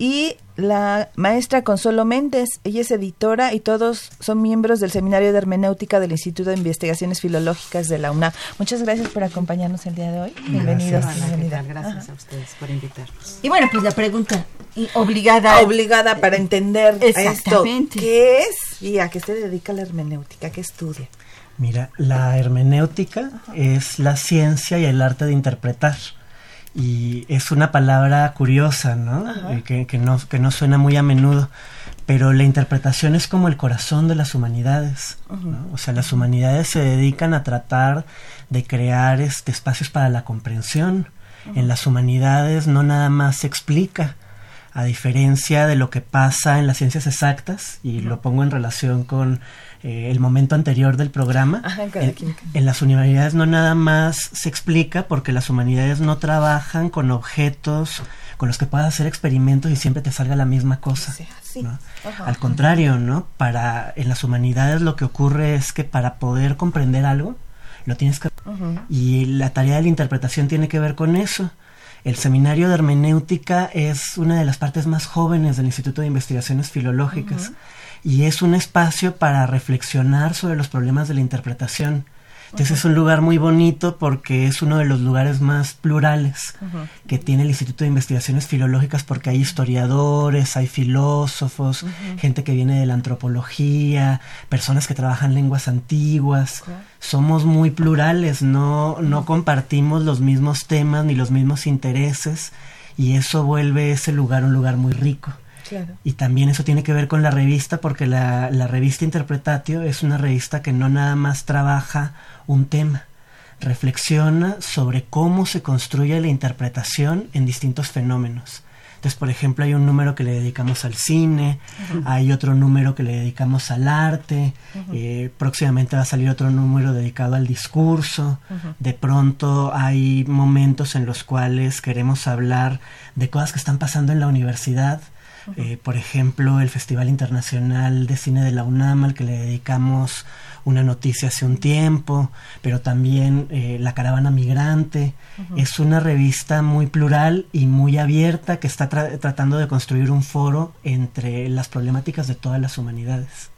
y la maestra Consuelo Méndez, ella es editora y todos son miembros del Seminario de Hermenéutica del Instituto de Investigaciones Filológicas de la UNAM. Muchas gracias por acompañarnos el día de hoy. Bienvenidos. Gracias, gracias a ustedes por invitarnos. Y bueno, pues la pregunta obligada. Obligada para entender esto. ¿Qué es y a qué se dedica la hermenéutica? ¿Qué estudia? Mira, la hermenéutica es la ciencia y el arte de interpretar y es una palabra curiosa, ¿no? Eh, que, no? que no suena muy a menudo, pero la interpretación es como el corazón de las humanidades, O sea, las humanidades se dedican a tratar de crear este, espacios para la comprensión. En las humanidades no nada más se explica, a diferencia de lo que pasa en las ciencias exactas, y lo pongo en relación con eh, el momento anterior del programa. en, las universidades no nada más se explica porque las humanidades no trabajan con objetos con los que puedas hacer experimentos y siempre te salga la misma cosa. Al contrario, ¿no? Para en las humanidades lo que ocurre es que para poder comprender algo lo tienes que y la tarea de la interpretación tiene que ver con eso. El seminario de hermenéutica es una de las partes más jóvenes del Instituto de Investigaciones Filológicas y es un espacio para reflexionar sobre los problemas de la interpretación. Entonces es un lugar muy bonito porque es uno de los lugares más plurales que tiene el Instituto de Investigaciones Filológicas porque hay historiadores, hay filósofos, gente que viene de la antropología, personas que trabajan lenguas antiguas. Somos muy plurales, no, no compartimos los mismos temas ni los mismos intereses y eso vuelve ese lugar un lugar muy rico. Y también eso tiene que ver con la revista, porque la, la revista Interpretatio es una revista que no nada más trabaja un tema, reflexiona sobre cómo se construye la interpretación en distintos fenómenos. Entonces, por ejemplo, hay un número que le dedicamos al cine, hay otro número que le dedicamos al arte, eh, próximamente va a salir otro número dedicado al discurso, de pronto hay momentos en los cuales queremos hablar de cosas que están pasando en la universidad, eh, por ejemplo, el Festival Internacional de Cine de la UNAM, al que le dedicamos una noticia hace un tiempo, pero también eh, La Caravana Migrante. Es una revista muy plural y muy abierta que está tratando de construir un foro entre las problemáticas de todas las humanidades.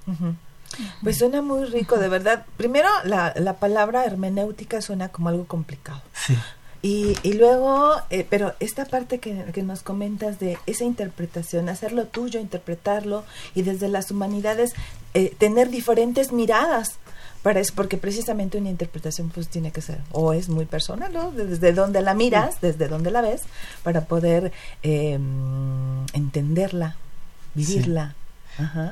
Pues suena muy rico, de verdad. Primero, la, la palabra hermenéutica suena como algo complicado. Sí. Y, y luego, eh, pero esta parte que, que, nos comentas de esa interpretación, hacerlo tuyo, interpretarlo y desde las humanidades eh, tener diferentes miradas para eso, porque precisamente una interpretación pues tiene que ser o es muy personal, ¿no? Desde donde la miras, desde donde la ves, para poder eh, entenderla, vivirla.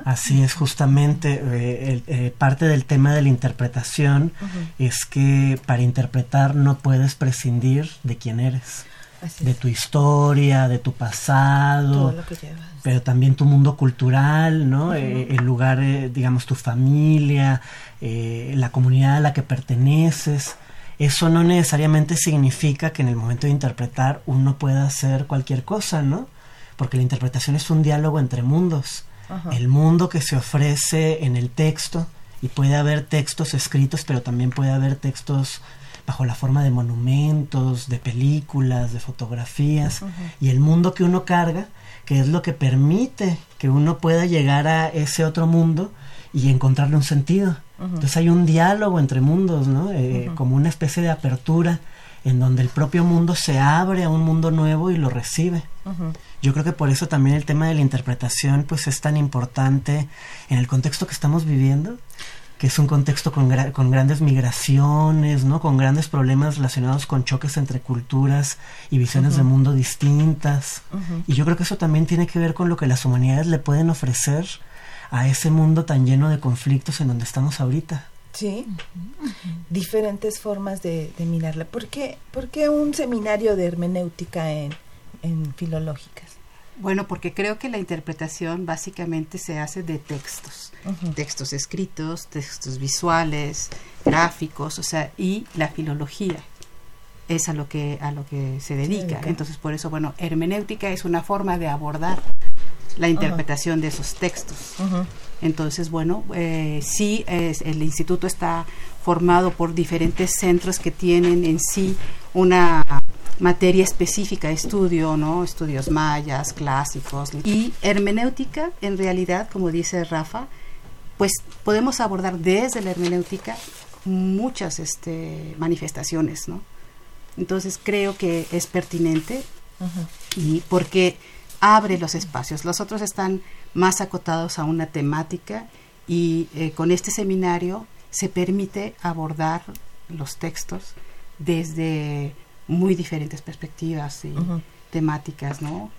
Así es, justamente eh, eh, parte del tema de la interpretación es que para interpretar no puedes prescindir de quién eres, de tu historia, de tu pasado, pero también tu mundo cultural, ¿no? Eh, el lugar, digamos, tu familia, la comunidad a la que perteneces. Eso no necesariamente significa que en el momento de interpretar uno pueda hacer cualquier cosa, ¿no? Porque la interpretación es un diálogo entre mundos el mundo que se ofrece en el texto, y puede haber textos escritos, pero también puede haber textos bajo la forma de monumentos, de películas, de fotografías, y el mundo que uno carga, que es lo que permite que uno pueda llegar a ese otro mundo y encontrarle un sentido. Entonces hay un diálogo entre mundos, ¿no? Eh, como una especie de apertura en donde el propio mundo se abre a un mundo nuevo y lo recibe. Yo creo que por eso también el tema de la interpretación pues es tan importante en el contexto que estamos viviendo, que es un contexto con, con grandes migraciones, ¿no? Con grandes problemas relacionados con choques entre culturas y visiones de mundo distintas. Y yo creo que eso también tiene que ver con lo que las humanidades le pueden ofrecer a ese mundo tan lleno de conflictos en donde estamos ahorita. Sí, diferentes formas de, mirarla. ¿Por qué, ¿Por qué, un seminario de hermenéutica en, en filológicas? Bueno, porque creo que la interpretación básicamente se hace de textos, textos escritos, textos visuales, gráficos, o sea, y la filología es a lo que a lo que se dedica. Entonces, por eso, bueno, hermenéutica es una forma de abordar la interpretación de esos textos. Entonces, bueno, eh, sí, es, el instituto está formado por diferentes centros que tienen en sí una materia específica de estudio, ¿no? Estudios mayas, clásicos. Y hermenéutica, en realidad, como dice Rafa, pues podemos abordar desde la hermenéutica muchas este, manifestaciones, ¿no? Entonces creo que es pertinente y porque abre los espacios. Los otros están más acotados a una temática y eh, con este seminario se permite abordar los textos desde muy diferentes perspectivas y temáticas, ¿no?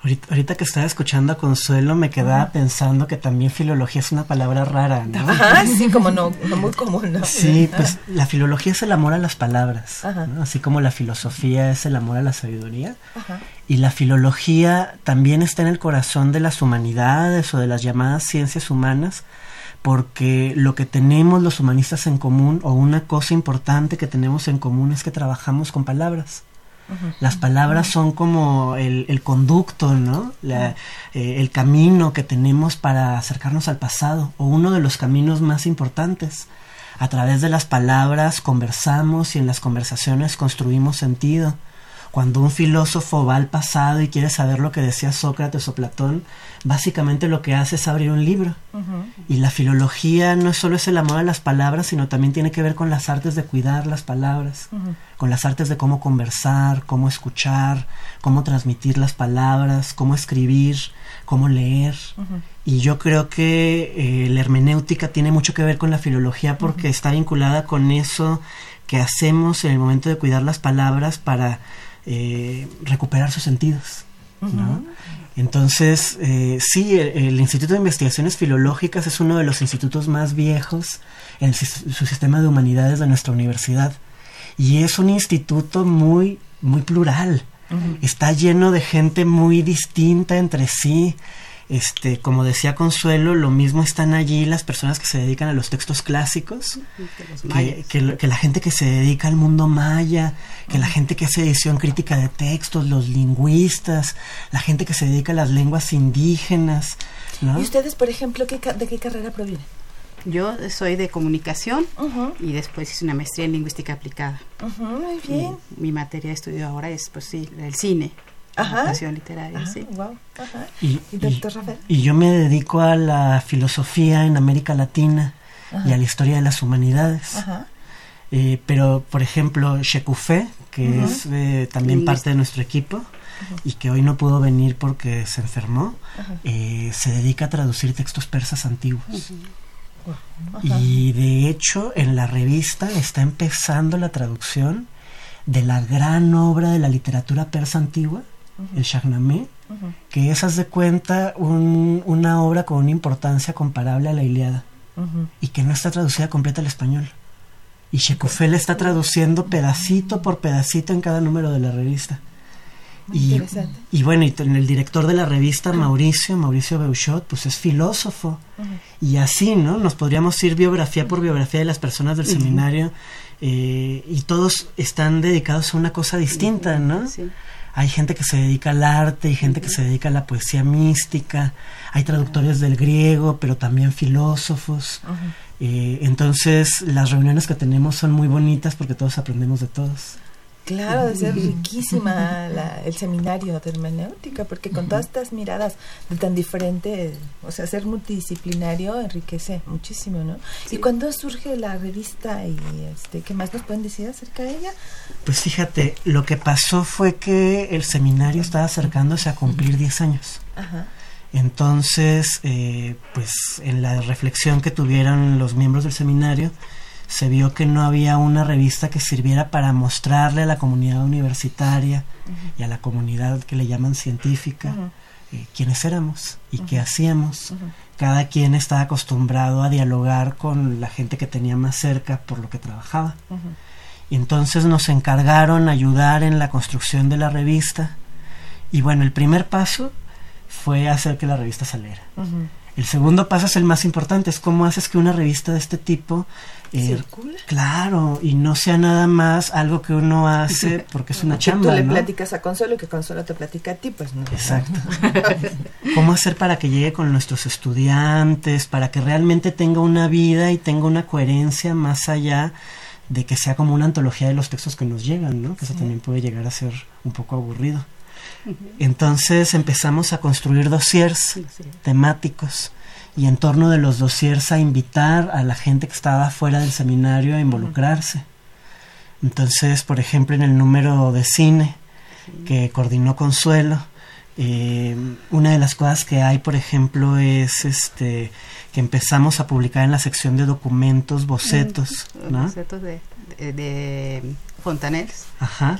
Ahorita, que estaba escuchando a Consuelo me quedaba pensando que también filología es una palabra rara, ¿no? sí, como no, muy común, ¿no? Sí, pues la filología es el amor a las palabras, así como la filosofía es el amor a la sabiduría. Y la filología también está en el corazón de las humanidades o de las llamadas ciencias humanas, porque lo que tenemos los humanistas en común, o una cosa importante que tenemos en común, es que trabajamos con palabras. Las palabras son como el, conducto, ¿no? Eh, el camino que tenemos para acercarnos al pasado, o uno de los caminos más importantes. A través de las palabras conversamos y en las conversaciones construimos sentido. Cuando un filósofo va al pasado y quiere saber lo que decía Sócrates o Platón, básicamente lo que hace es abrir un libro. Y la filología no solo es el amor a las palabras, sino también tiene que ver con las artes de cuidar las palabras, con las artes de cómo conversar, cómo escuchar, cómo transmitir las palabras, cómo escribir, cómo leer. Y yo creo que eh, la hermenéutica tiene mucho que ver con la filología porque está vinculada con eso que hacemos en el momento de cuidar las palabras para eh, recuperar sus sentidos. Entonces, eh, sí, el, Instituto de Investigaciones Filológicas es uno de los institutos más viejos en su sistema de humanidades de nuestra universidad. Y es un instituto muy, muy plural. Está lleno de gente muy distinta entre sí este, como decía Consuelo, lo mismo están allí las personas que se dedican a los textos clásicos, que, la gente que se dedica al mundo maya, que la gente que hace edición crítica de textos, los lingüistas, la gente que se dedica a las lenguas indígenas. ¿Y ustedes, por ejemplo, ¿qué, de qué carrera provienen? Yo soy de comunicación y después hice una maestría en lingüística aplicada. muy bien. mi materia de estudio ahora es, pues sí, el cine. Literaria, sí. Y, ¿Y, yo me dedico a la filosofía en América Latina y a la historia de las humanidades. Eh, pero, por ejemplo, Shekufé, que es eh, también parte de nuestro equipo y que hoy no pudo venir porque se enfermó, eh, se dedica a traducir textos persas antiguos. Y de hecho, en la revista está empezando la traducción de la gran obra de la literatura persa antigua, el Shahnameh, que es, haz de cuenta, una obra con una importancia comparable a la Iliada y que no está traducida completa al español. Y Shekufel está traduciendo pedacito por pedacito en cada número de la revista. Y, y, bueno, y el director de la revista, Mauricio, Mauricio Beuchot, pues es filósofo. Y así, ¿no? Nos podríamos ir biografía por biografía de las personas del seminario eh, y todos están dedicados a una cosa distinta, ¿no? Hay gente que se dedica al arte, hay gente que se dedica a la poesía mística, hay traductores del griego, pero también filósofos. Eh, entonces las reuniones que tenemos son muy bonitas porque todos aprendemos de todos. Claro, de ser riquísima el seminario de hermenéutica, porque con todas estas miradas de tan diferente, o sea, ser multidisciplinario enriquece muchísimo, ¿no? ¿Y cuándo surge la revista y este, qué más nos pueden decir acerca de ella? Pues fíjate, lo que pasó fue que el seminario estaba acercándose a cumplir 10 años. Ajá. Entonces, eh, pues en la reflexión que tuvieron los miembros del seminario, se vio que no había una revista que sirviera para mostrarle a la comunidad universitaria y a la comunidad que le llaman científica eh, quiénes éramos y qué hacíamos. Cada quien estaba acostumbrado a dialogar con la gente que tenía más cerca por lo que trabajaba. Y entonces nos encargaron ayudar en la construcción de la revista. Y bueno, el primer paso fue hacer que la revista saliera. El segundo paso es el más importante, es cómo haces que una revista de este tipo eh, Claro, y no sea nada más algo que uno hace porque es una chamba. Tú le platicas a Consuelo y que Consuelo te platica a ti, pues no. Exacto. ¿Cómo hacer para que llegue con nuestros estudiantes, para que realmente tenga una vida y tenga una coherencia más allá de que sea como una antología de los textos que nos llegan, ¿no? Que eso también puede llegar a ser un poco aburrido. Entonces empezamos a construir dossiers temáticos y en torno de los dossiers a invitar a la gente que estaba fuera del seminario a involucrarse. Entonces, por ejemplo, en el número de cine que coordinó Consuelo, eh, una de las cosas que hay, por ejemplo, es este que empezamos a publicar en la sección de documentos bocetos, ¿no? Bocetos de, de, Fontanels,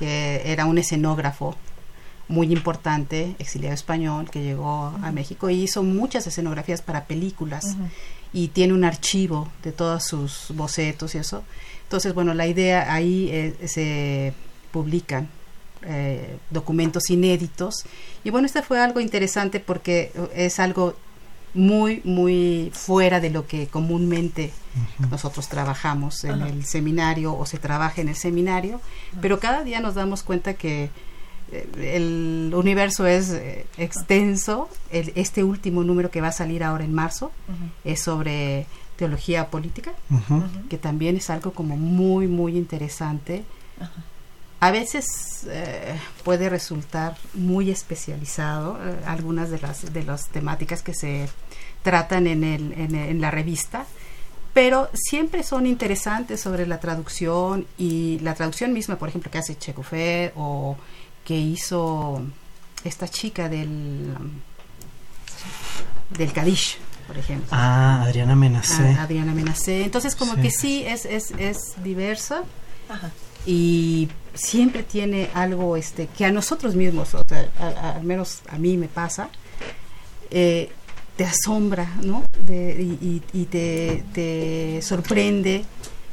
que era un escenógrafo muy importante, exiliado español, que llegó a México y hizo muchas escenografías para películas y tiene un archivo de todos sus bocetos y eso. Entonces, bueno, la idea ahí eh, se publican eh, documentos inéditos. Y bueno, este fue algo interesante porque es algo muy, muy fuera de lo que comúnmente nosotros trabajamos en el seminario o se trabaja en el seminario, pero cada día nos damos cuenta que el universo es eh, extenso. este último número que va a salir ahora en marzo es sobre teología política, que también es algo como muy, muy interesante. a veces eh, puede resultar muy especializado eh, algunas de las de las temáticas que se tratan en, el, en, la revista pero siempre son interesantes sobre la traducción y la traducción misma por ejemplo que hace Checofé o que hizo esta chica del del Kadish por ejemplo. Ah, Adriana Menacé. Ah, Adriana Menacé. Entonces, como que sí, es, es, es diversa. Y siempre tiene algo este que a nosotros mismos, o sea, al menos a mí me pasa, eh, te asombra, ¿no? y, y, te, te, sorprende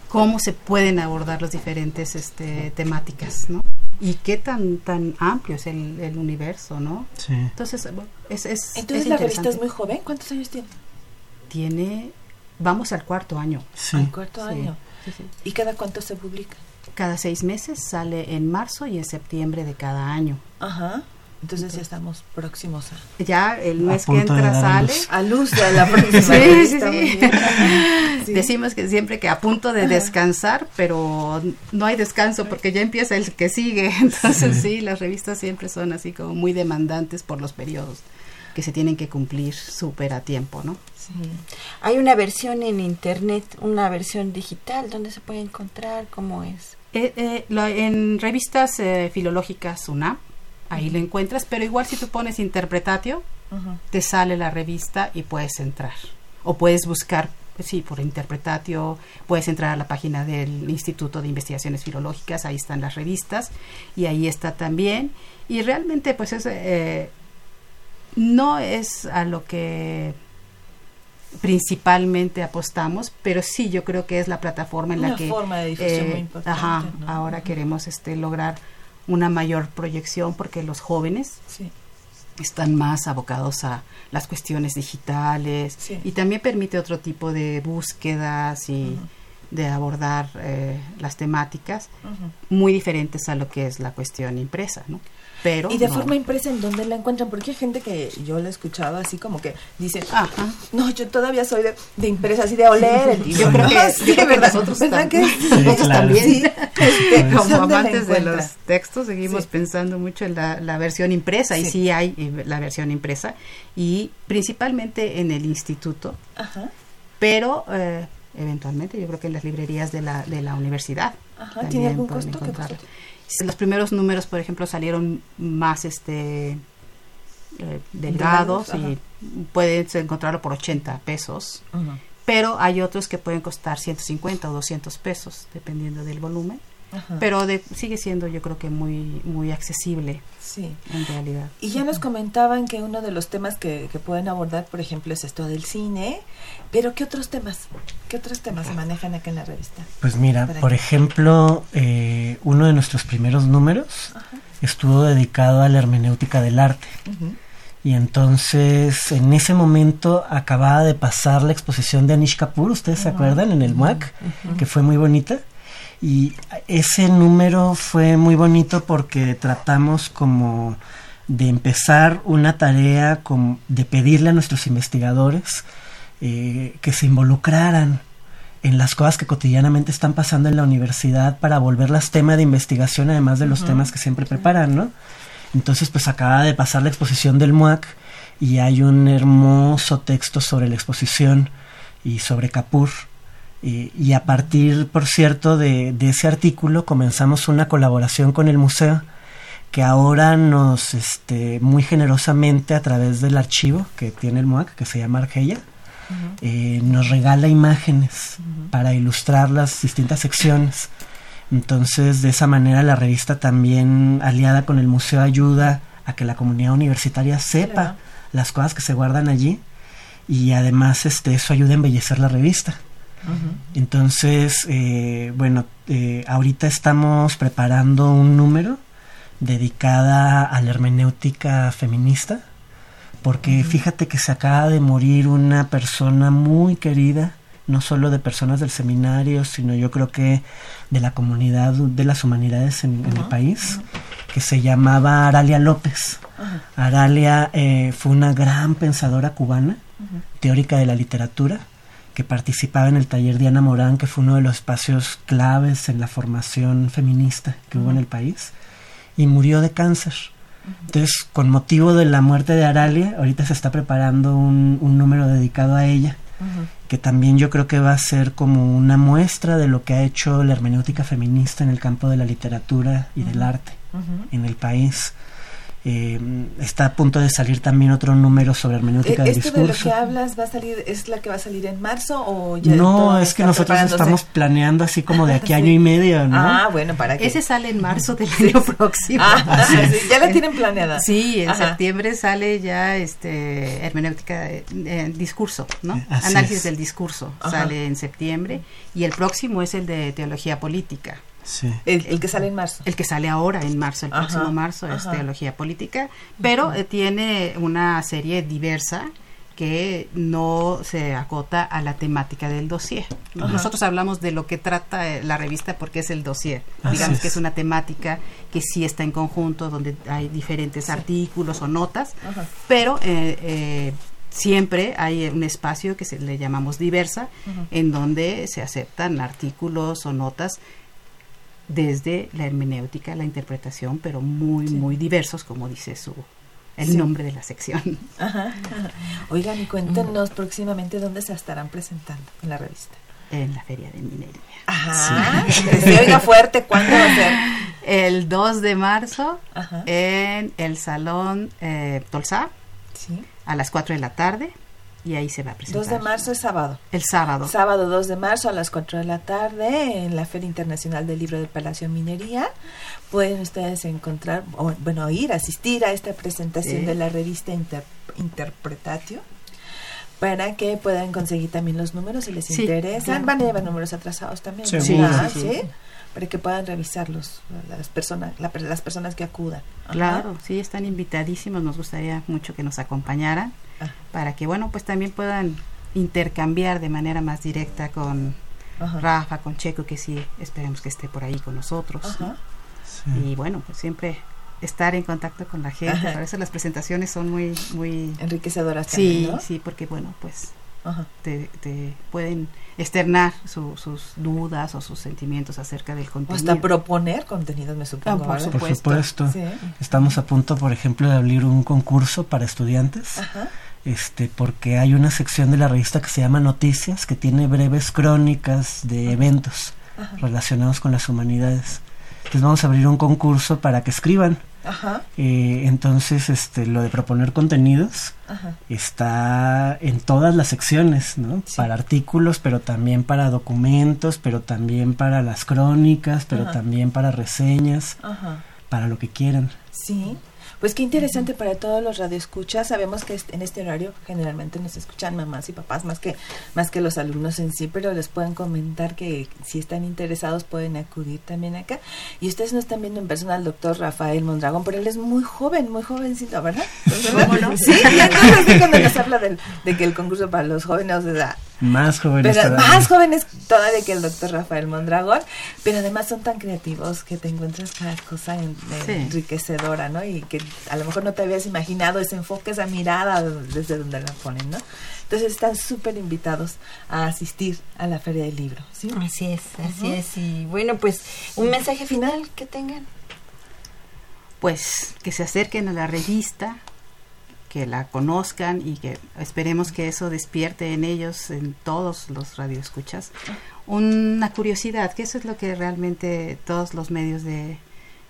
cómo se pueden abordar las diferentes este, temáticas, ¿no? Y qué tan tan amplio es el, el universo, ¿no? Sí. Entonces, es, es Entonces la revista es muy joven. ¿Cuántos años tiene? Tiene, vamos al cuarto año. Sí. Al cuarto año. ¿Y cada cuánto se publica? Cada seis meses sale en marzo y en septiembre de cada año. Ajá. Entonces ya estamos próximos a... Ya el mes que entra sale... A luz de la próxima sí, sí, sí. Decimos que siempre que a punto de descansar, pero no hay descanso porque ya empieza el que sigue. Entonces sí, las revistas siempre son así como muy demandantes por los periodos que se tienen que cumplir súper a tiempo, ¿no? Sí. Hay una versión en internet, una versión digital, ¿dónde se puede encontrar? ¿Cómo es? Eh, eh, en revistas eh, filológicas UNAM, ahí lo encuentras, pero igual si tú pones interpretatio, te sale la revista y puedes entrar. O puedes buscar, sí, por interpretatio, puedes entrar a la página del Instituto de Investigaciones Filológicas, ahí están las revistas, y ahí está también. Y realmente, pues es, no es a lo que principalmente apostamos, pero sí yo creo que es la plataforma en la que forma de difusión muy eh, importante, ajá, ahora queremos este lograr una mayor proyección porque los jóvenes están más abocados a las cuestiones digitales y también permite otro tipo de búsquedas y de abordar eh, las temáticas muy diferentes a lo que es la cuestión impresa, ¿no? Y de forma impresa en dónde la encuentran porque hay gente que yo la he escuchado así como que dice Ajá. no yo todavía soy de, de impresa así de oler el yo creo que, sí, yo creo que nosotros, ¿verdad? Que, nosotros también. Este, como amantes de los textos seguimos pensando mucho en la, la versión impresa y sí. hay eh, la versión impresa y principalmente en el instituto Ajá. pero eh, eventualmente yo creo que en las librerías de la, de la universidad Ajá, ¿Tiene algún costo? Los primeros números, por ejemplo, salieron más este eh, delgados y puedes encontrarlo por 80 pesos. Pero hay otros que pueden costar 150 o 200 pesos, dependiendo del volumen. Pero de, sigue siendo yo creo que muy muy accesible sí. en realidad. Y ya nos comentaban que uno de los temas que, que, pueden abordar, por ejemplo, es esto del cine, pero ¿qué otros temas? ¿Qué otros temas se manejan acá en la revista? Pues mira, por ejemplo, eh, uno de nuestros primeros números estuvo dedicado a la hermenéutica del arte. Y entonces, en ese momento, acababa de pasar la exposición de Anish Kapoor, ¿ustedes se acuerdan? En el MUAC, que fue muy bonita. Y ese número fue muy bonito porque tratamos como de empezar una tarea de pedirle a nuestros investigadores eh, que se involucraran en las cosas que cotidianamente están pasando en la universidad para volverlas tema de investigación además de los temas que siempre preparan, ¿no? Entonces pues acaba de pasar la exposición del MUAC y hay un hermoso texto sobre la exposición y sobre Y a partir, por cierto, de, ese artículo comenzamos una colaboración con el museo que ahora nos, este, muy generosamente a través del archivo que tiene el MUAC, que se llama Argeia, eh, nos regala imágenes para ilustrar las distintas secciones. Entonces, de esa manera la revista también aliada con el museo ayuda a que la comunidad universitaria sepa las cosas que se guardan allí y además este, eso ayuda a embellecer la revista. Entonces, eh, bueno, eh, ahorita estamos preparando un número dedicada a la hermenéutica feminista, porque fíjate que se acaba de morir una persona muy querida, no solo de personas del seminario, sino yo creo que de la comunidad de las humanidades en, el país, que se llamaba Aralia López. Aralia eh, fue una gran pensadora cubana, teórica de la literatura, que participaba en el taller Diana Morán, que fue uno de los espacios claves en la formación feminista que hubo en el país, y murió de cáncer. Entonces, con motivo de la muerte de Aralia, ahorita se está preparando un, un número dedicado a ella, que también yo creo que va a ser como una muestra de lo que ha hecho la hermenéutica feminista en el campo de la literatura y del arte en el país. Eh, está a punto de salir también otro número sobre hermenéutica Eh, del ¿Esto de lo discurso. que hablas va a salir, es la que va a salir en marzo o ya No, es que nosotros estamos planeando así como de aquí año y medio, ¿no? Ah, bueno, para que Ese sale en marzo del año próximo. Ah, sí, ya la tienen planeada. Sí, en Ajá. septiembre sale ya este hermenéutica eh, eh, discurso, ¿no? Así Análisis es. del discurso Ajá. sale en septiembre y el próximo es el de teología política. Sí. El, el que sale en marzo. El que sale ahora en marzo, el Ajá, próximo marzo es ajá. teología política, pero eh, tiene una serie diversa que no se acota a la temática del dossier. Ajá. Nosotros hablamos de lo que trata eh, la revista porque es el dossier. Así Digamos es. que es una temática que sí está en conjunto, donde hay diferentes artículos o notas, Ajá. pero eh, eh, siempre hay un espacio que se le llamamos diversa, en donde se aceptan artículos o notas desde la hermenéutica, la interpretación, pero muy, muy diversos, como dice su el Sí. nombre de la sección. Ajá, ajá. Oigan, y cuéntenos próximamente dónde se estarán presentando en la revista. En la Feria de Minería. Ajá. Se oiga fuerte, ¿cuándo va a ser? El 2 de marzo Ajá. en el Salón eh, Tolsá Sí. a las 4 de la tarde y ahí se va a presentar. 2 de marzo es sábado. El sábado. Sábado 2 de marzo a las 4 de la tarde en la Feria Internacional del Libro del Palacio Minería. Pueden ustedes encontrar, o, bueno, ir, asistir a esta presentación Sí. de la revista Inter- Interpretatio para que puedan conseguir también los números si les Sí, interesan. claro. Van a llevar números atrasados también. Ah, Sí, ¿sí? sí. Para que puedan revisarlos las personas, la- las personas que acudan. Ajá. Claro, sí, están invitadísimos. Nos gustaría mucho que nos acompañaran Para que, bueno, pues también puedan intercambiar de manera más directa con Ajá. Rafa, con Checo, que sí, esperemos que esté por ahí con nosotros. Ajá. Sí. Y bueno, pues siempre estar en contacto con la gente. Ajá. Por eso las presentaciones son muy, muy... Enriquecedoras Sí, también, ¿no? sí, porque bueno, pues Ajá. te, te pueden externar su- sus dudas o sus sentimientos acerca del O contenido. hasta proponer contenidos, me supongo. Ah, por ¿verdad? Por supuesto. Sí. Estamos a punto, por ejemplo, de abrir un concurso para estudiantes. Ajá. Este porque hay una sección de la revista que se llama Noticias que tiene breves crónicas de eventos Ajá. relacionados con las humanidades. Entonces vamos a abrir un concurso para que escriban. Ajá. Eh, entonces, este, lo de proponer contenidos Ajá. está en todas las secciones, ¿no? Sí. Para artículos, pero también para documentos, pero también para las crónicas, pero Ajá. también para reseñas, Ajá. para lo que quieran. Sí. Pues qué interesante para todos los radioescuchas. Sabemos que en este horario generalmente nos escuchan mamás y papás más que más que los alumnos en sí, pero les pueden comentar que si están interesados pueden acudir también acá. Y ustedes no están viendo en persona al doctor Rafael Mondragón, pero él es muy joven, muy jovencito, ¿verdad? ¿Cómo no? Sí, y entonces sí, cuando nos habla del- de que el concurso para los jóvenes, o sea, Más jóvenes pero todavía. más jóvenes todavía que el doctor Rafael Mondragón, pero además son tan creativos que te encuentras cada cosa en- en- Sí. enriquecedora, ¿no? Y que a lo mejor no te habías imaginado ese enfoque, esa mirada desde donde la ponen, ¿no? Entonces están súper invitados a asistir a la Feria del Libro, ¿sí? Así es, así es. Y bueno, pues un mensaje final que tengan. pues que se acerquen a la revista, que la conozcan y que esperemos que eso despierte en ellos, en todos los radioescuchas, una curiosidad, que eso es lo que realmente todos los medios de,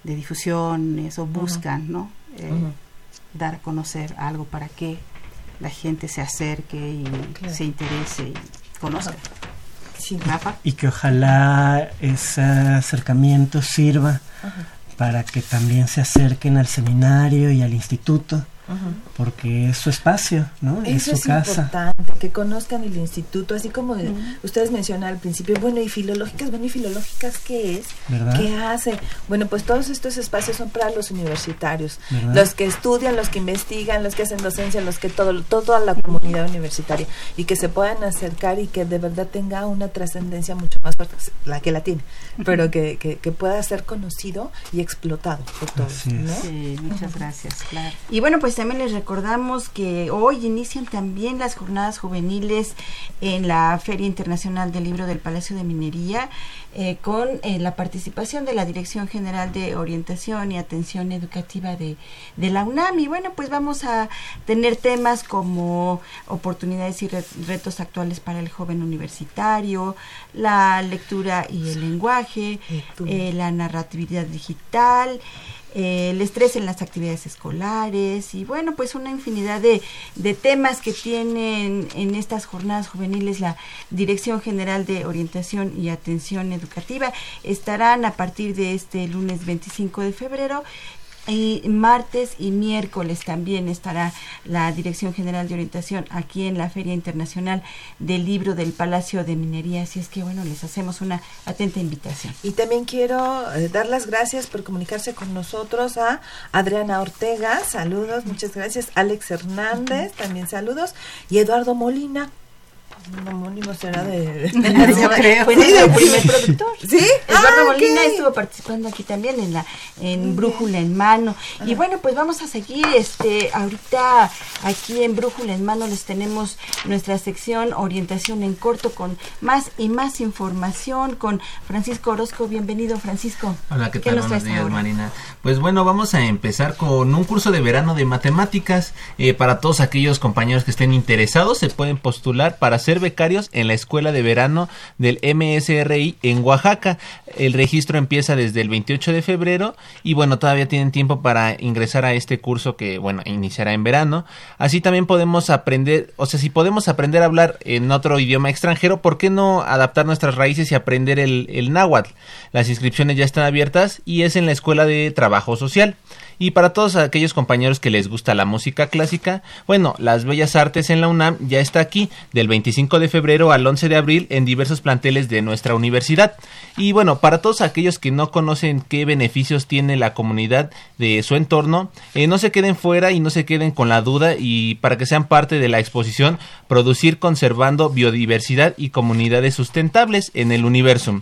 de difusión eso buscan, ¿no? Eh. Dar a conocer algo para que la gente se acerque y Claro. se interese y conozca. Sí. Rafa. y que ojalá ese acercamiento sirva Ajá. para que también se acerquen al seminario y al instituto Porque es su espacio, ¿no? es Eso su es casa. importante, que conozcan el instituto, así como ustedes mencionaron al principio, bueno, y filológicas, bueno, y filológicas, ¿qué es? ¿Verdad? ¿Qué hace? Bueno, pues todos estos espacios son para los universitarios, ¿Verdad? los que estudian, los que investigan, los que hacen docencia, los que todo, toda la comunidad universitaria, y que se puedan acercar y que de verdad tenga una trascendencia mucho más fuerte, la que la tiene, pero que, que, que pueda ser conocido y explotado por todos, es. Sí, muchas gracias, claro. Y bueno, pues pues también les recordamos que hoy inician también las jornadas juveniles en la Feria Internacional del Libro del Palacio de Minería. Eh, con eh, la participación de la Dirección General de Orientación y Atención Educativa de, de, la UNAM. Y bueno, pues vamos a tener temas como oportunidades y retos actuales para el joven universitario, la lectura y el lenguaje, eh, la narratividad digital, el estrés en las actividades escolares y bueno, pues una infinidad de, de temas que tienen en estas jornadas juveniles la Dirección General de Orientación y Atención Educativa. Estarán a partir de este lunes 25 de febrero y martes y miércoles también estará la Dirección General de Orientación aquí en la Feria Internacional del Libro del Palacio de Minería. Así es que, bueno, les hacemos una atenta invitación. Y también quiero eh, dar las gracias por comunicarse con nosotros a Adriana Ortega, saludos, muchas gracias. Alex Hernández, también saludos. Y Eduardo Molina, un homónimo será de... Yo creo. Fue el primer productor. ¿Sí? Eduardo ah, Molina estuvo participando aquí también en la en Brújula en Mano. Y bueno, pues vamos a seguir. este Ahorita aquí en Brújula en Mano les tenemos nuestra sección Orientación en Corto con más y más información con Francisco Orozco. Bienvenido, Francisco. Hola, ¿qué, tal? Buenos días, Marina. Pues bueno, vamos a empezar con un curso de verano de matemáticas. Eh, para todos aquellos compañeros que estén interesados, se pueden postular para hacer becarios en la escuela de verano del MSRI en Oaxaca. El registro empieza desde el 28 de febrero y bueno, todavía tienen tiempo para ingresar a este curso que bueno, iniciará en verano. Así también podemos aprender, o sea, si podemos aprender a hablar en otro idioma extranjero, ¿por qué no adaptar nuestras raíces y aprender el, el náhuatl? Las inscripciones ya están abiertas y es en la escuela de trabajo social. Y para todos aquellos compañeros que les gusta la música clásica, bueno, las Bellas Artes en la UNAM ya está aquí del 25 de febrero al 11 de abril en diversos planteles de nuestra universidad. Y bueno, para todos aquellos que no conocen qué beneficios tiene la comunidad de su entorno, eh, no se queden fuera y no se queden con la duda y para que sean parte de la exposición Producir conservando biodiversidad y comunidades sustentables en el universo.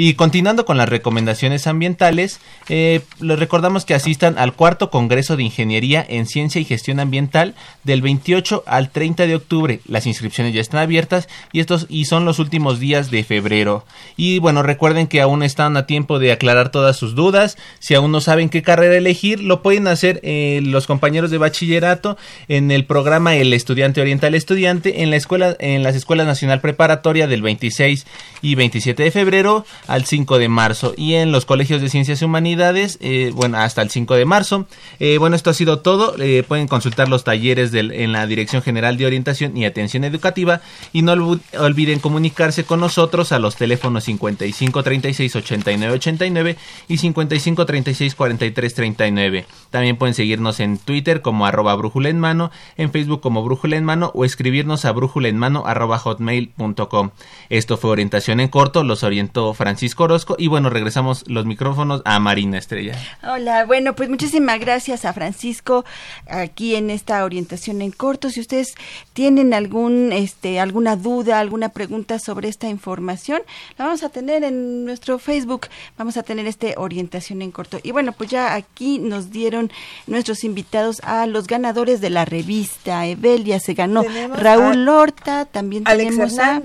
Y continuando con las recomendaciones ambientales, eh, les recordamos que asistan al cuarto Congreso de Ingeniería en Ciencia y Gestión Ambiental del 28 al 30 de octubre. Las inscripciones ya están abiertas y estos y son los últimos días de febrero. Y bueno, recuerden que aún están a tiempo de aclarar todas sus dudas. Si aún no saben qué carrera elegir, lo pueden hacer eh, los compañeros de bachillerato en el programa El Estudiante Oriental Estudiante en la escuela en las escuelas nacional preparatoria del 26 y 27 de febrero al 5 de marzo y en los colegios de ciencias y humanidades, eh, bueno, hasta el 5 de marzo. Eh, bueno, esto ha sido todo. Eh, pueden consultar los talleres del, en la Dirección General de Orientación y Atención Educativa y no olviden comunicarse con nosotros a los teléfonos 55 36 89 89 y 55 36 43 39. También pueden seguirnos en Twitter como arroba brújula en mano, en Facebook como brújula en mano o escribirnos a brújula en mano arroba hotmail.com. Esto fue Orientación en Corto, los orientó Francisco Francisco Orozco. Y bueno, regresamos los micrófonos a Marina Estrella. Hola, bueno, pues muchísimas gracias a Francisco aquí en esta orientación en corto. Si ustedes tienen algún, este, alguna duda, alguna pregunta sobre esta información, la vamos a tener en nuestro Facebook. Vamos a tener este orientación en corto. Y bueno, pues ya aquí nos dieron nuestros invitados a los ganadores de la revista. Evelia se ganó. Raúl Lorta, también tenemos a,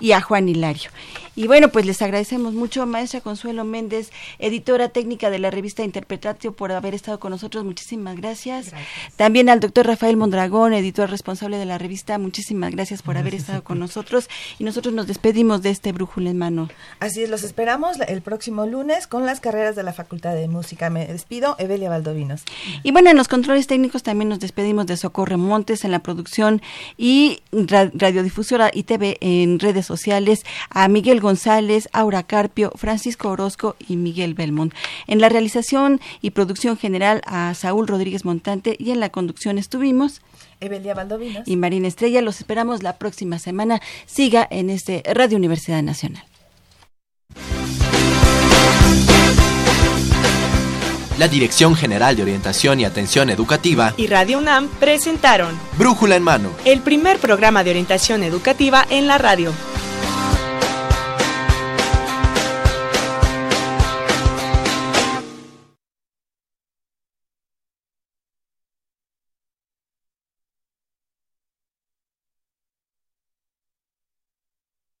y a Juan Hilario. Y bueno, pues les agradecemos mucho, maestra Consuelo Méndez, editora técnica de la revista Interpretatio, por haber estado con nosotros. Muchísimas gracias. También al doctor Rafael Mondragón, editor responsable de la revista. Muchísimas gracias por haber estado con nosotros. Y nosotros nos despedimos de este brújula en mano. Así es, los esperamos el próximo lunes con las carreras de la Facultad de Música. Me despido, Evelia Valdovinos. Y bueno, en los controles técnicos también nos despedimos de Socorro Montes en la producción y radiodifusora y TV en redes sociales, a Miguel González, Aura Carpio, Francisco Orozco y Miguel Belmont. En la realización y producción general a Saúl Rodríguez Montante y en la conducción estuvimos Evelia Valdovinos y Marina Estrella. Los esperamos la próxima semana. Siga en este Radio Universidad Nacional. La Dirección General de Orientación y Atención Educativa y Radio UNAM presentaron Brújula en Mano, el primer programa de orientación educativa en la radio.